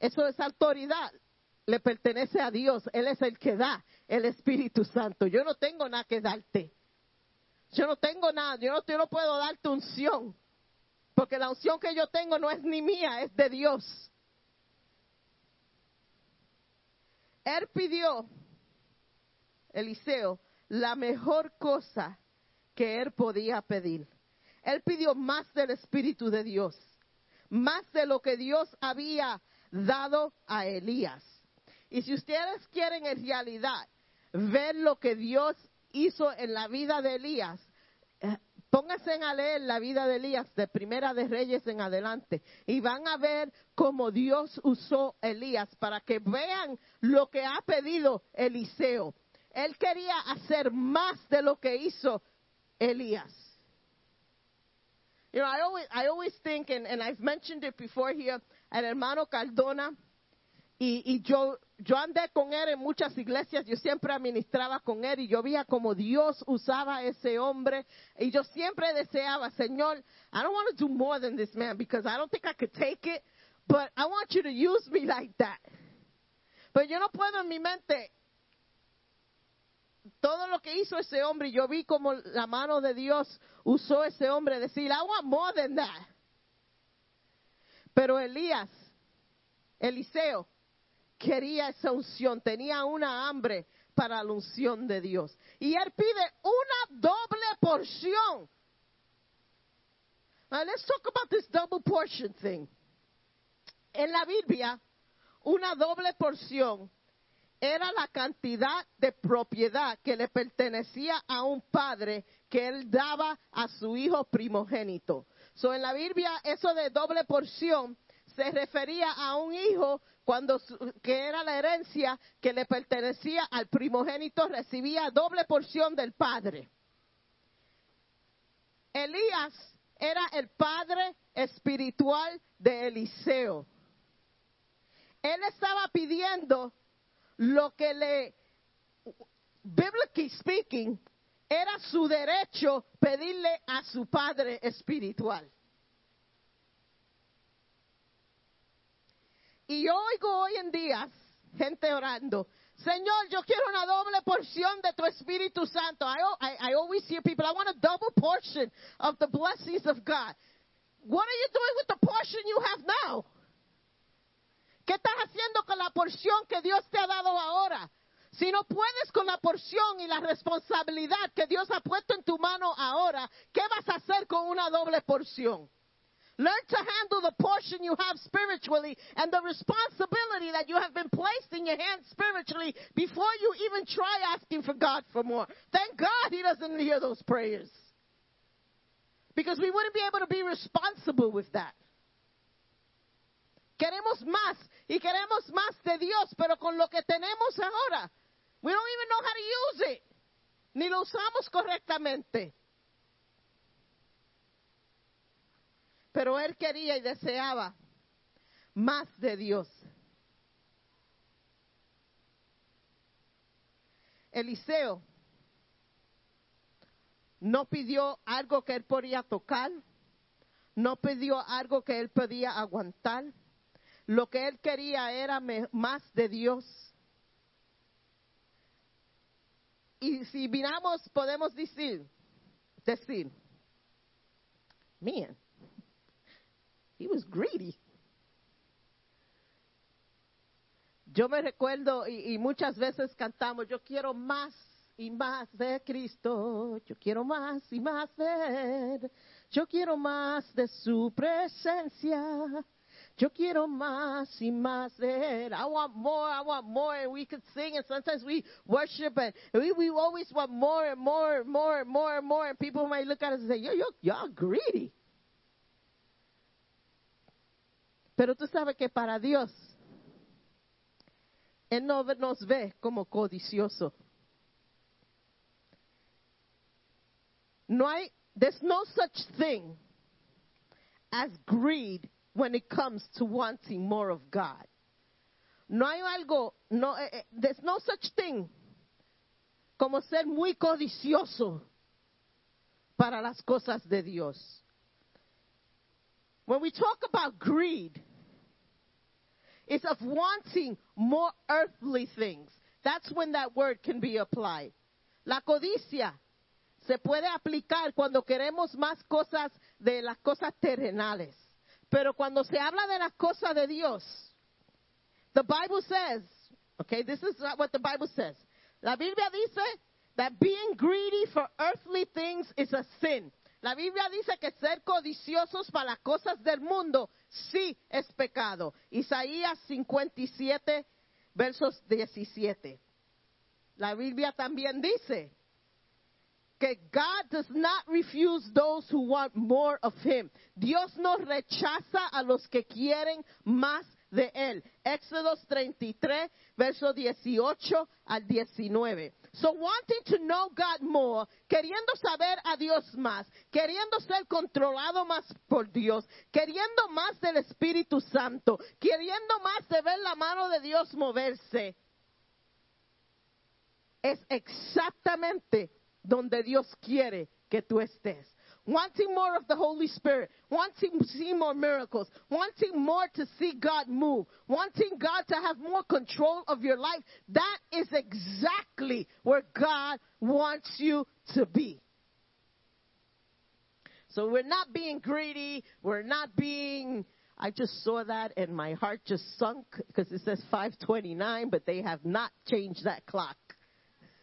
Eso es autoridad. Le pertenece a Dios. Él es el que da el Espíritu Santo. Yo no tengo nada que darte. Yo no tengo nada. Yo no, yo no puedo darte unción. Porque la unción que yo tengo no es ni mía, es de Dios. Él pidió, Eliseo, la mejor cosa que él podía pedir. Él pidió más del Espíritu de Dios, más de lo que Dios había dado a Elías. Y si ustedes quieren en realidad ver lo que Dios hizo en la vida de Elías, eh, pónganse a leer la vida de Elías de Primera de Reyes en adelante y van a ver cómo Dios usó Elías para que vean lo que ha pedido Eliseo. Él quería hacer más de lo que hizo Elías. You know, I always, I always think, and, and I've mentioned it before here, al hermano Cardona, Y, y yo, yo andé con él en muchas iglesias, yo siempre administraba con él y yo veía como Dios usaba ese hombre. Y yo siempre deseaba, Señor, I don't want to do more than this man because I don't think I could take it, but I want you to use me like that. Pero yo no puedo en mi mente todo lo que hizo ese hombre, y yo vi como la mano de Dios usó ese hombre, decir, I want more than that. Pero Elías, Eliseo, quería esa unción, tenía una hambre para la unción de Dios. Y él pide una doble porción. Now let's talk about this double portion thing. En la Biblia, una doble porción era la cantidad de propiedad que le pertenecía a un padre que él daba a su hijo primogénito. So, en la Biblia, eso de doble porción se refería a un hijo cuando que era la herencia que le pertenecía al primogénito recibía doble porción del padre. Elías era el padre espiritual de Eliseo. Él estaba pidiendo lo que le, biblically speaking, era su derecho pedirle a su padre espiritual. Y oigo hoy en día gente orando, Señor, yo quiero una doble porción de tu Espíritu Santo. I, I, I always hear people, I want a double portion of the blessings of God. What are you doing with the portion you have now? ¿Qué estás haciendo con la porción que Dios te ha dado ahora? Si no puedes con la porción y la responsabilidad que Dios ha puesto en tu mano ahora, ¿qué vas a hacer con una doble porción? Learn to handle the portion you have spiritually and the responsibility that you have been placed in your hands spiritually before you even try asking for God for more. Thank God He doesn't hear those prayers. Because we wouldn't be able to be responsible with that. Queremos más y queremos más de Dios, pero con lo que tenemos ahora, we don't even know how to use it. Ni lo usamos correctamente. Pero él quería y deseaba más de Dios. Eliseo no pidió algo que él podía tocar, no pidió algo que él podía aguantar. Lo que él quería era más de Dios. Y si miramos, podemos decir, decir, man, he was greedy. Yo me recuerdo y, y muchas veces cantamos, yo quiero más y más de Cristo, yo quiero más y más de Él, yo quiero más de su presencia, yo quiero más y más de Él. I want more, I want more, and we could sing, and sometimes we worship, and we, we always want more and more and more and more and more, and people might look at us and say, yo, yo, y'all greedy. Pero tú sabes que para Dios, Él no nos ve como codicioso. No hay, there's no such thing as greed when it comes to wanting more of God. No hay algo, no, eh, eh, there's no such thing como ser muy codicioso para las cosas de Dios. When we talk about greed, it's of wanting more earthly things. That's when that word can be applied. La codicia se puede aplicar cuando queremos más cosas de las cosas terrenales. Pero cuando se habla de las cosas de Dios, the Bible says, okay, this is what the Bible says. La Biblia dice that being greedy for earthly things is a sin. La Biblia dice que ser codiciosos para las cosas del mundo sí es pecado. Isaías 57, versos 17. La Biblia también dice que God does not refuse those who want more of Him. Dios no rechaza a los que quieren más de él. Éxodos 33, verso 18 al 19. So wanting to know God more, queriendo saber a Dios más, queriendo ser controlado más por Dios, queriendo más del Espíritu Santo, queriendo más de ver la mano de Dios moverse, es exactamente donde Dios quiere que tú estés. Wanting more of the Holy Spirit, wanting to see more miracles, wanting more to see God move, wanting God to have more control of your life, that is exactly where God wants you to be. So we're not being greedy, we're not being I just saw that and my heart just sunk because it says 529, but they have not changed that clock.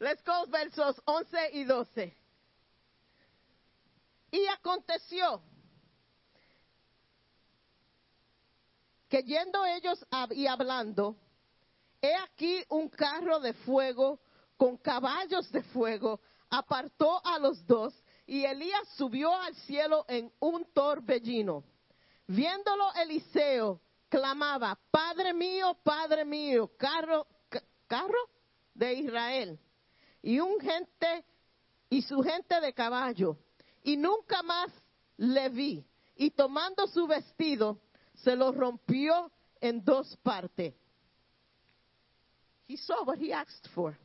Let's go versos 11 y 12. Y aconteció que yendo ellos y hablando, he aquí un carro de fuego con caballos de fuego apartó a los dos y Elías subió al cielo en un torbellino. Viéndolo Eliseo, clamaba, Padre mío, Padre mío, carro, ca- carro de Israel, y un gente, y su gente de caballo, y nunca más le vi, y tomando su vestido, se lo rompió en dos partes. He saw what he asked for.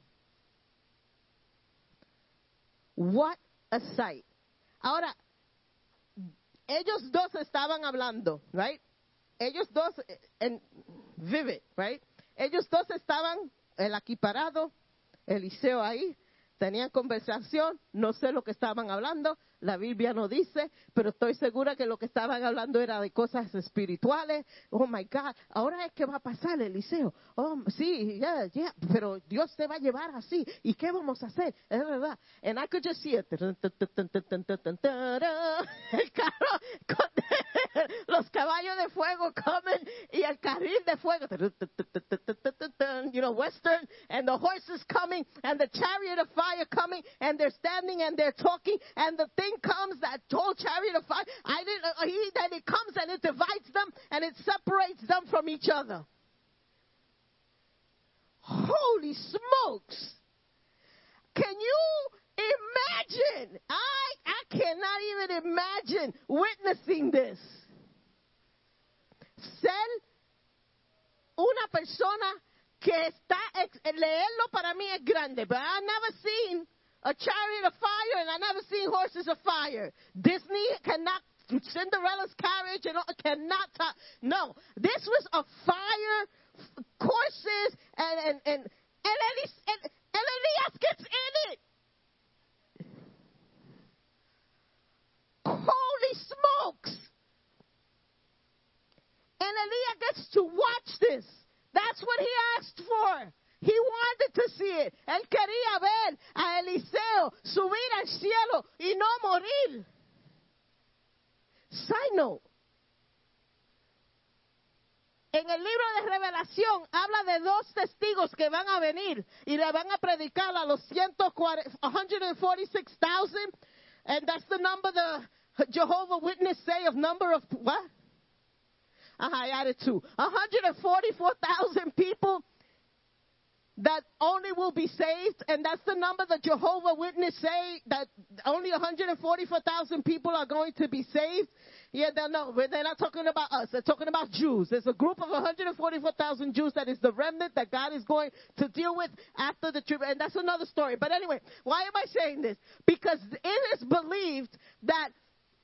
What a sight. Ahora, ellos dos estaban hablando, right? Ellos dos, eh, en vivid, right? Ellos dos estaban, el aquí parado, Eliseo ahí, tenían conversación, no sé lo que estaban hablando, la Biblia no dice, pero estoy segura que lo que estaban hablando era de cosas espirituales. Oh my God, ahora es que va a pasar Eliseo. Oh, sí, yeah, yeah, pero Dios te va a llevar así. ¿Y qué vamos a hacer? Es verdad. And I could just see it. El carro con los caballos de fuego comen y el carril de fuego. You know, western and the horses coming and the chariot of fire coming and they're standing and they're talking and the thing comes that whole chariot of fire. I didn't. uh, He that it comes and it divides them and it separates them from each other. Holy smokes! Can you imagine? I I cannot even imagine witnessing this. Ser una persona que está leerlo para mí es grande, but I've never seen a chariot of fire and I've never seen horses of fire. Disney cannot Cinderella's carriage and cannot talk. No, this was a fire courses and and and and, and, and Elias gets in it. Holy smokes! And Elias gets to watch this. That's what he asked for. He wanted to see it. Él quería ver a Eliseo subir al cielo y no morir. Side note. En el libro de Revelación habla de dos testigos que van a venir y le van a predicar a los 140 146,000 and that's the number the Jehovah Witness say of number of what? Uh, I added two. 144,000 people that only will be saved, and that's the number that Jehovah Witness say that only 144,000 people are going to be saved. Yeah, they're not, they're not talking about us. They're talking about Jews. There's a group of 144,000 Jews that is the remnant that God is going to deal with after the trib, and that's another story. But anyway, why am I saying this? Because it is believed that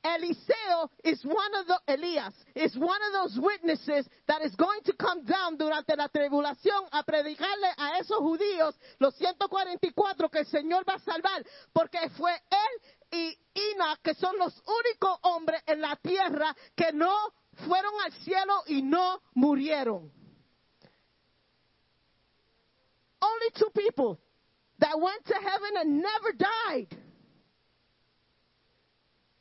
Eliseo is one of the Elías is one of those witnesses that is going to come down durante la tribulación a predicarle a esos judíos los 144 que el Señor va a salvar porque fue él y Enoch que son los únicos hombres en la tierra que no fueron al cielo y no murieron. Only two people that went to heaven and never died.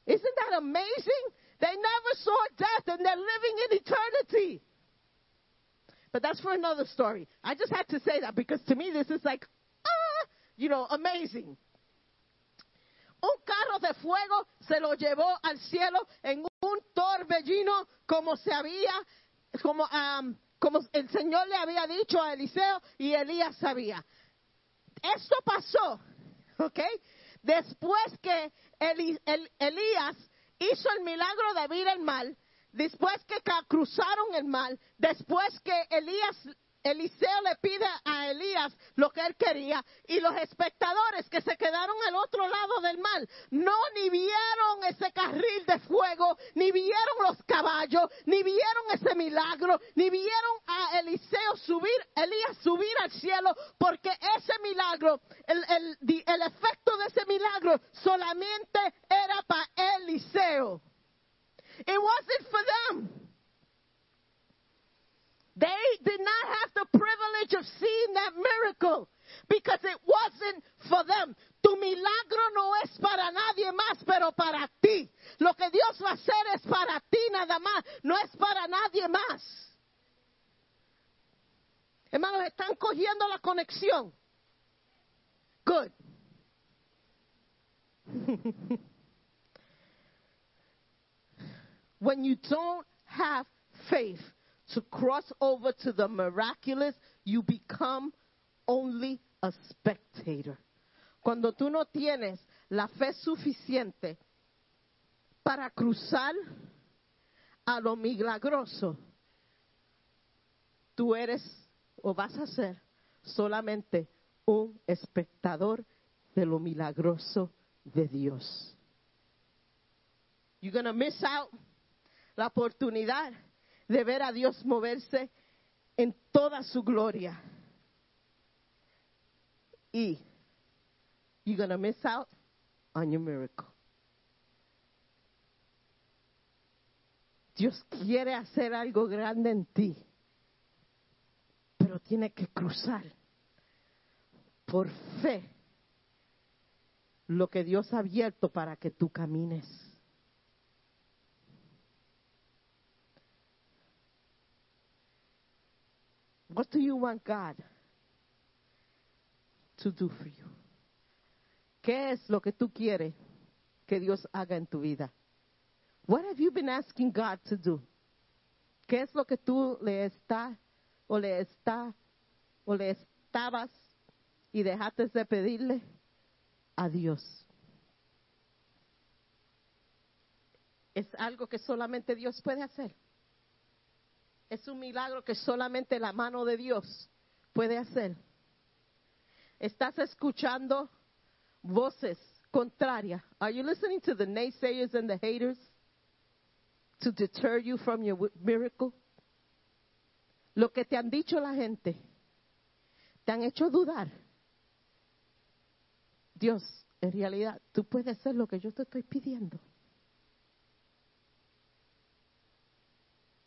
Isn't that amazing? They never saw death and they're living in eternity. But that's for another story. I just had to say that because to me this is like, ah, you know, amazing. un carro de fuego se lo llevó al cielo en un torbellino como se había, como, am, como el Señor le había dicho a Eliseo y Elías sabía. Esto pasó, ¿ok? Después que Elías hizo el milagro de abrir el mar, después que cruzaron el mar, después que Elías, Eliseo le pide a Elías lo que él quería, y los espectadores que se quedaron al otro lado del mar, no ni vieron ese carril de fuego, ni vieron los caballos, ni vieron ese milagro, ni vieron a Eliseo subir, Elías subir al cielo, porque ese milagro, el, el, el efecto de ese milagro solamente era para Eliseo. It wasn't for them. They did not have the privilege of seeing that miracle because it wasn't for them. Tu milagro no es para nadie más, pero para ti. Lo que Dios va a hacer es para ti nada más, no es para nadie más. Hermanos, están cogiendo la conexión. Good. when you don't have faith to cross over to the miraculous, you become only a spectator. Cuando tú no tienes la fe suficiente para cruzar a lo milagroso, tú eres o vas a ser solamente un espectador de lo milagroso de Dios. You're going to miss out la oportunidad de ver a Dios moverse en toda su gloria. Y you're going to miss out on your miracle. Dios quiere hacer algo grande en ti, pero tiene que cruzar por fe lo que Dios ha abierto para que tú camines. What do you want God to do for you? ¿Qué es lo que tú quieres que Dios haga en tu vida? What have you been asking God to do? ¿Qué es lo que tú le está o le está o le estabas y dejaste de pedirle a Dios? Es algo que solamente Dios puede hacer. Es un milagro que solamente la mano de Dios puede hacer. Estás escuchando voces contrarias. Are you listening to the naysayers and the haters to deter you from your miracle? Lo que te han dicho la gente te han hecho dudar. Dios, en realidad, tú puedes hacer lo que yo te estoy pidiendo.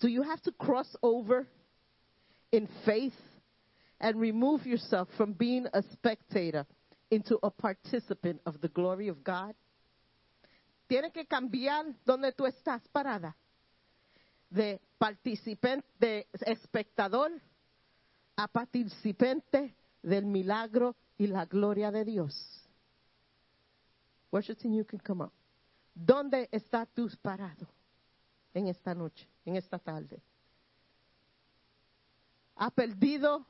Do you have to cross over in faith and remove yourself from being a spectator into a participant of the glory of God? Tiene que cambiar donde tú estás parada. De participante, de espectador a participante del milagro y la gloria de Dios. Team, you can come up. ¿Dónde estás tú parado en esta noche, en esta tarde? ¿Ha perdido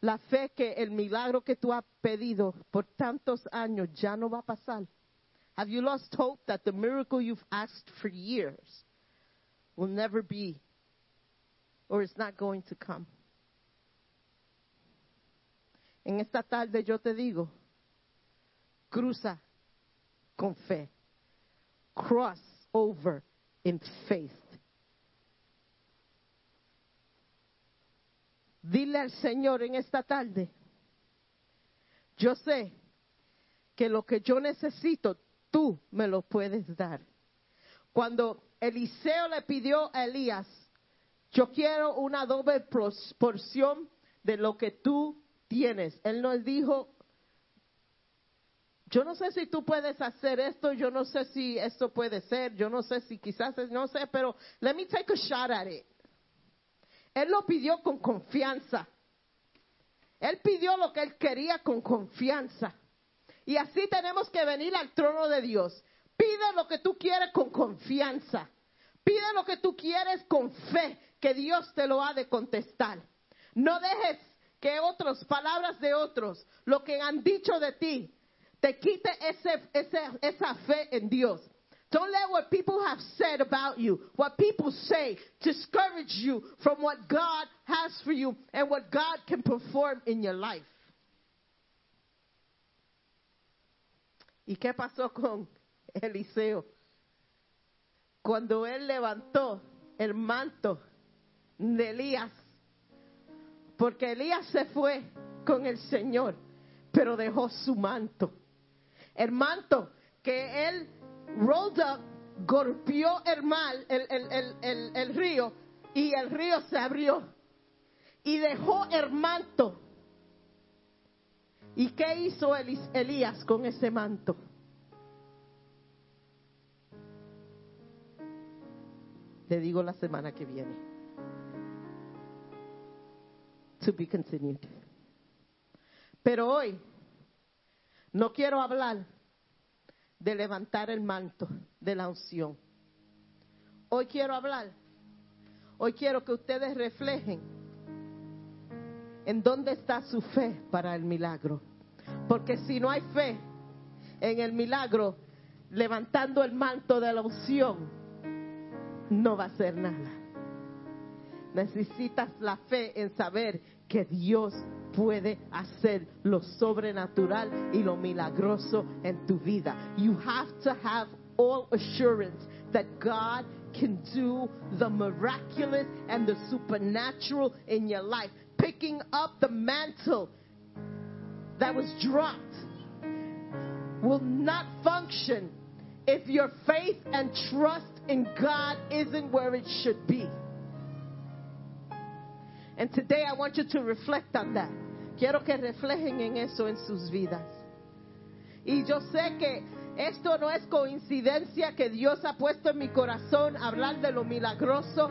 la fe que el milagro que tú has pedido por tantos años ya no va a pasar? Have you lost hope that the miracle you've asked for years will never be or is not going to come? En esta tarde yo te digo, cruza con fe. Cross over in faith. Dile al Señor en esta tarde, yo sé que lo que yo necesito, tú me lo puedes dar. Cuando Eliseo le pidió a Elías, yo quiero una doble porción de lo que tú tienes. Él nos dijo, yo no sé si tú puedes hacer esto, yo no sé si esto puede ser, yo no sé si quizás, es- no sé, pero let me take a shot at it. Él lo pidió con confianza. Él pidió lo que él quería con confianza. Y así tenemos que venir al trono de Dios. Pide lo que tú quieres con confianza. Pide lo que tú quieres con fe, que Dios te lo ha de contestar. No dejes que otros, palabras de otros, lo que han dicho de ti, te quite ese, ese, esa fe en Dios. Don't let what people have said about you, what people say, discourage you from what God has for you and what God can perform in your life. ¿Y qué pasó con Eliseo? Cuando él levantó el manto de Elías, porque Elías se fue con el Señor, pero dejó su manto. El manto que él rolled up, golpeó el el, el, el, el, río, y el río se abrió. Y dejó el manto. ¿Y qué hizo Elías con ese manto? Le digo la semana que viene. To be continued. Pero hoy no quiero hablar de levantar el manto de la unción. Hoy quiero hablar. Hoy quiero que ustedes reflejen en dónde está su fe para el milagro. Porque si no hay fe en el milagro, levantando el manto de la unción, no va a ser nada. Necesitas la fe en saber que Dios puede hacer lo sobrenatural y lo milagroso en tu vida. You have to have all assurance that God can do the miraculous and the supernatural in your life. Picking up the mantle that was dropped will not function if your faith and trust in God isn't where it should be. And today I want you to reflect on that. Quiero que reflejen en eso en sus vidas. Y yo sé que esto no es coincidencia que Dios ha puesto en mi corazón hablar de lo milagroso,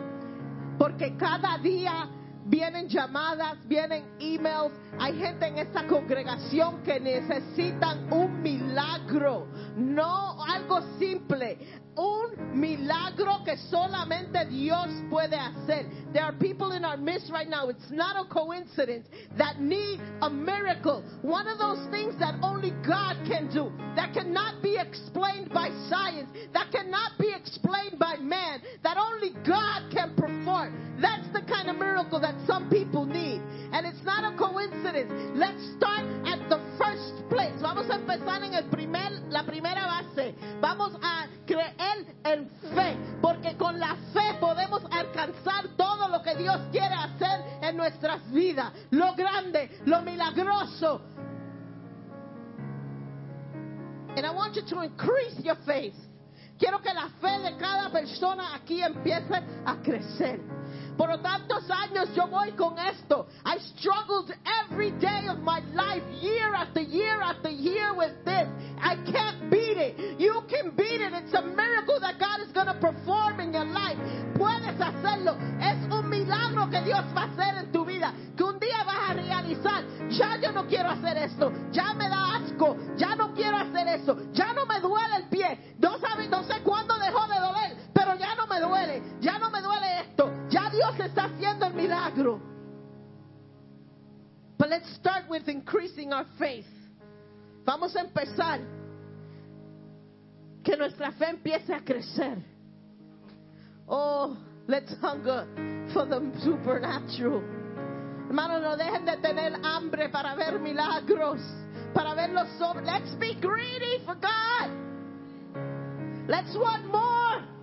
porque cada día vienen llamadas, vienen emails, hay gente en esta congregación que necesitan un milagro, no algo simple, un milagro que solamente Dios puede hacer. There are people in our midst right now, it's not a coincidence, that need a miracle. One of those things that only God can do, that cannot be explained by science, that cannot be explained by man, that only God can perform. That's the kind of miracle that some people need. And it's not a coincidence. Let's start at the first place. Vamos a empezar en el primer, la primera base. Vamos a creer en fe, porque con la fe podemos alcanzar todo lo que Dios quiere hacer en nuestras vidas. Lo grande, lo milagroso. And I want you to increase your faith. Quiero que la fe de cada persona aquí empiece a crecer. Por tantos años yo voy con esto. I struggled every day of my life, year after year after year with this. I can't beat it. You can beat it. It's a miracle that God is going to perform in your life. Puedes hacerlo. Es un milagro que Dios va a hacer en tu vida. Que un día vas a realizar. Ya yo no quiero hacer esto. Ya me da asco. Ya no quiero hacer eso. Ya no me duele milagro. But let's start with increasing our faith. Vamos a empezar. Que nuestra fe empiece a crecer. Oh, let's hunger for the supernatural. Hermanos, no dejen de tener hambre para ver milagros, para ver los sobre. Let's be greedy for God. Let's want more.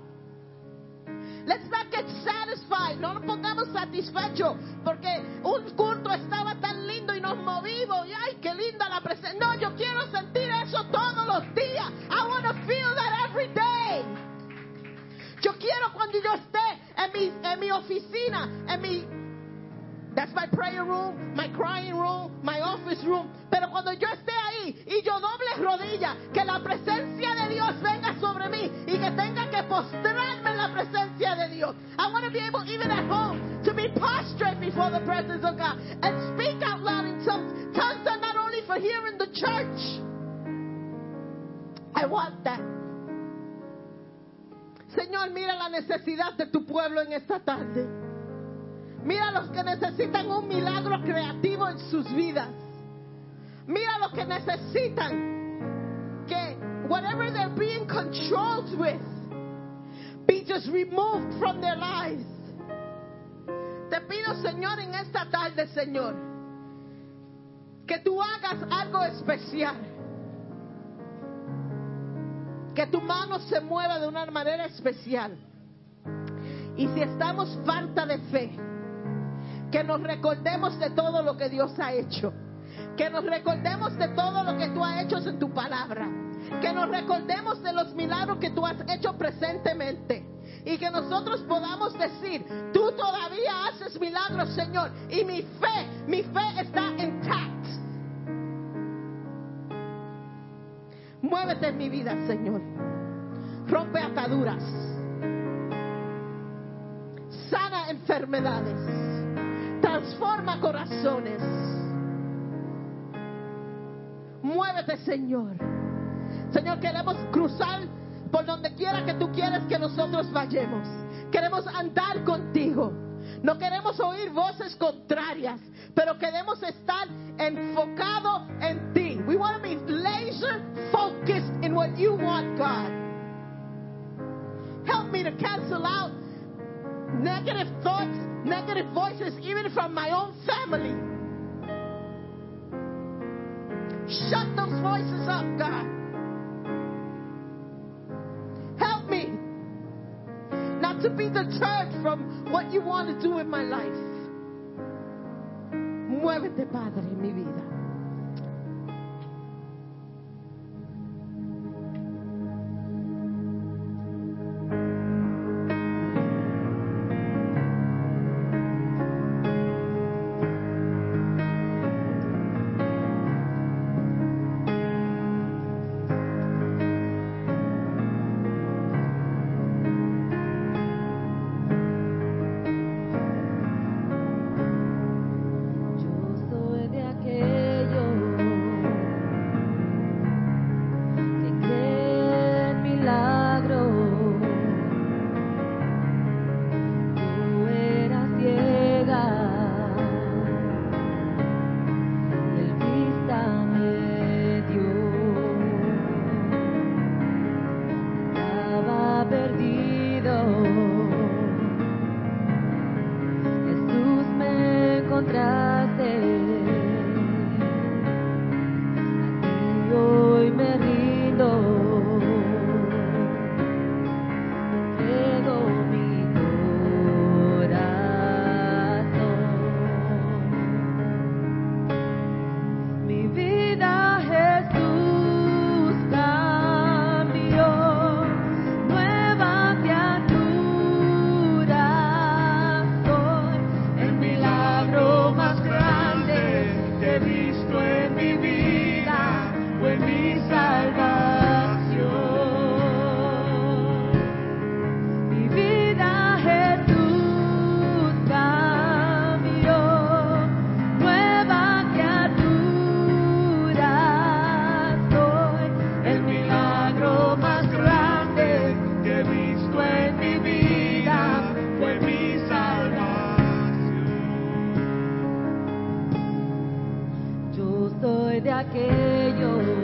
Let's not get satisfied. No nos pongamos satisfechos porque un culto estaba tan lindo y nos movimos. Y ay, qué linda la presencia. No, yo quiero sentir eso todos los días. I want to feel that every day. Yo quiero cuando yo esté en mi, en mi oficina, en mi That's my prayer room, my crying room, my office room. Pero cuando yo esté ahí y yo doble rodilla, que la presencia de Dios venga sobre mí y que tenga que postrarme en la presencia de Dios. I want to be able, even at home, to be prostrate before the presence of God and speak out loud in tongues. Tongues are not only for here in the church. I want that. Señor, mira la necesidad de tu pueblo en esta tarde. Mira los que necesitan un milagro creativo en sus vidas. Mira los que necesitan que whatever they're being controlled with be just removed from their lives. Te pido, Señor, en esta tarde, Señor, que tú hagas algo especial. Que tu mano se mueva de una manera especial. Y si estamos falta de fe, que nos recordemos de todo lo que Dios ha hecho. Que nos recordemos de todo lo que tú has hecho en tu palabra. Que nos recordemos de los milagros que tú has hecho presentemente. Y que nosotros podamos decir, tú todavía haces milagros, Señor. Y mi fe, mi fe está intact. Muévete en mi vida, Señor. Rompe ataduras. Sana enfermedades. Transforma corazones. Muévete, Señor. Señor, queremos cruzar por donde quiera que tú quieras que nosotros vayamos. Queremos andar contigo. No queremos oír voces contrarias, pero queremos estar enfocado en ti. We want to be laser focused in what you want, God. Help me to cancel out negative thoughts, negative voices, even from my own family. Shut those voices up, God. Help me not to be deterred from what you want to do in my life. Muévete, Padre, en mi vida. De aquellos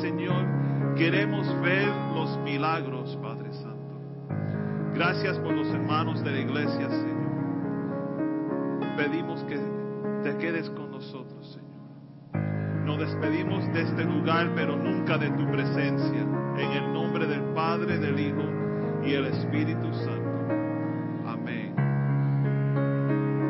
Señor. Queremos ver los milagros, Padre Santo. Gracias por los hermanos de la iglesia, Señor. Pedimos que te quedes con nosotros, Señor. Nos despedimos de este lugar, pero nunca de tu presencia. En el nombre del Padre, del Hijo y el Espíritu Santo.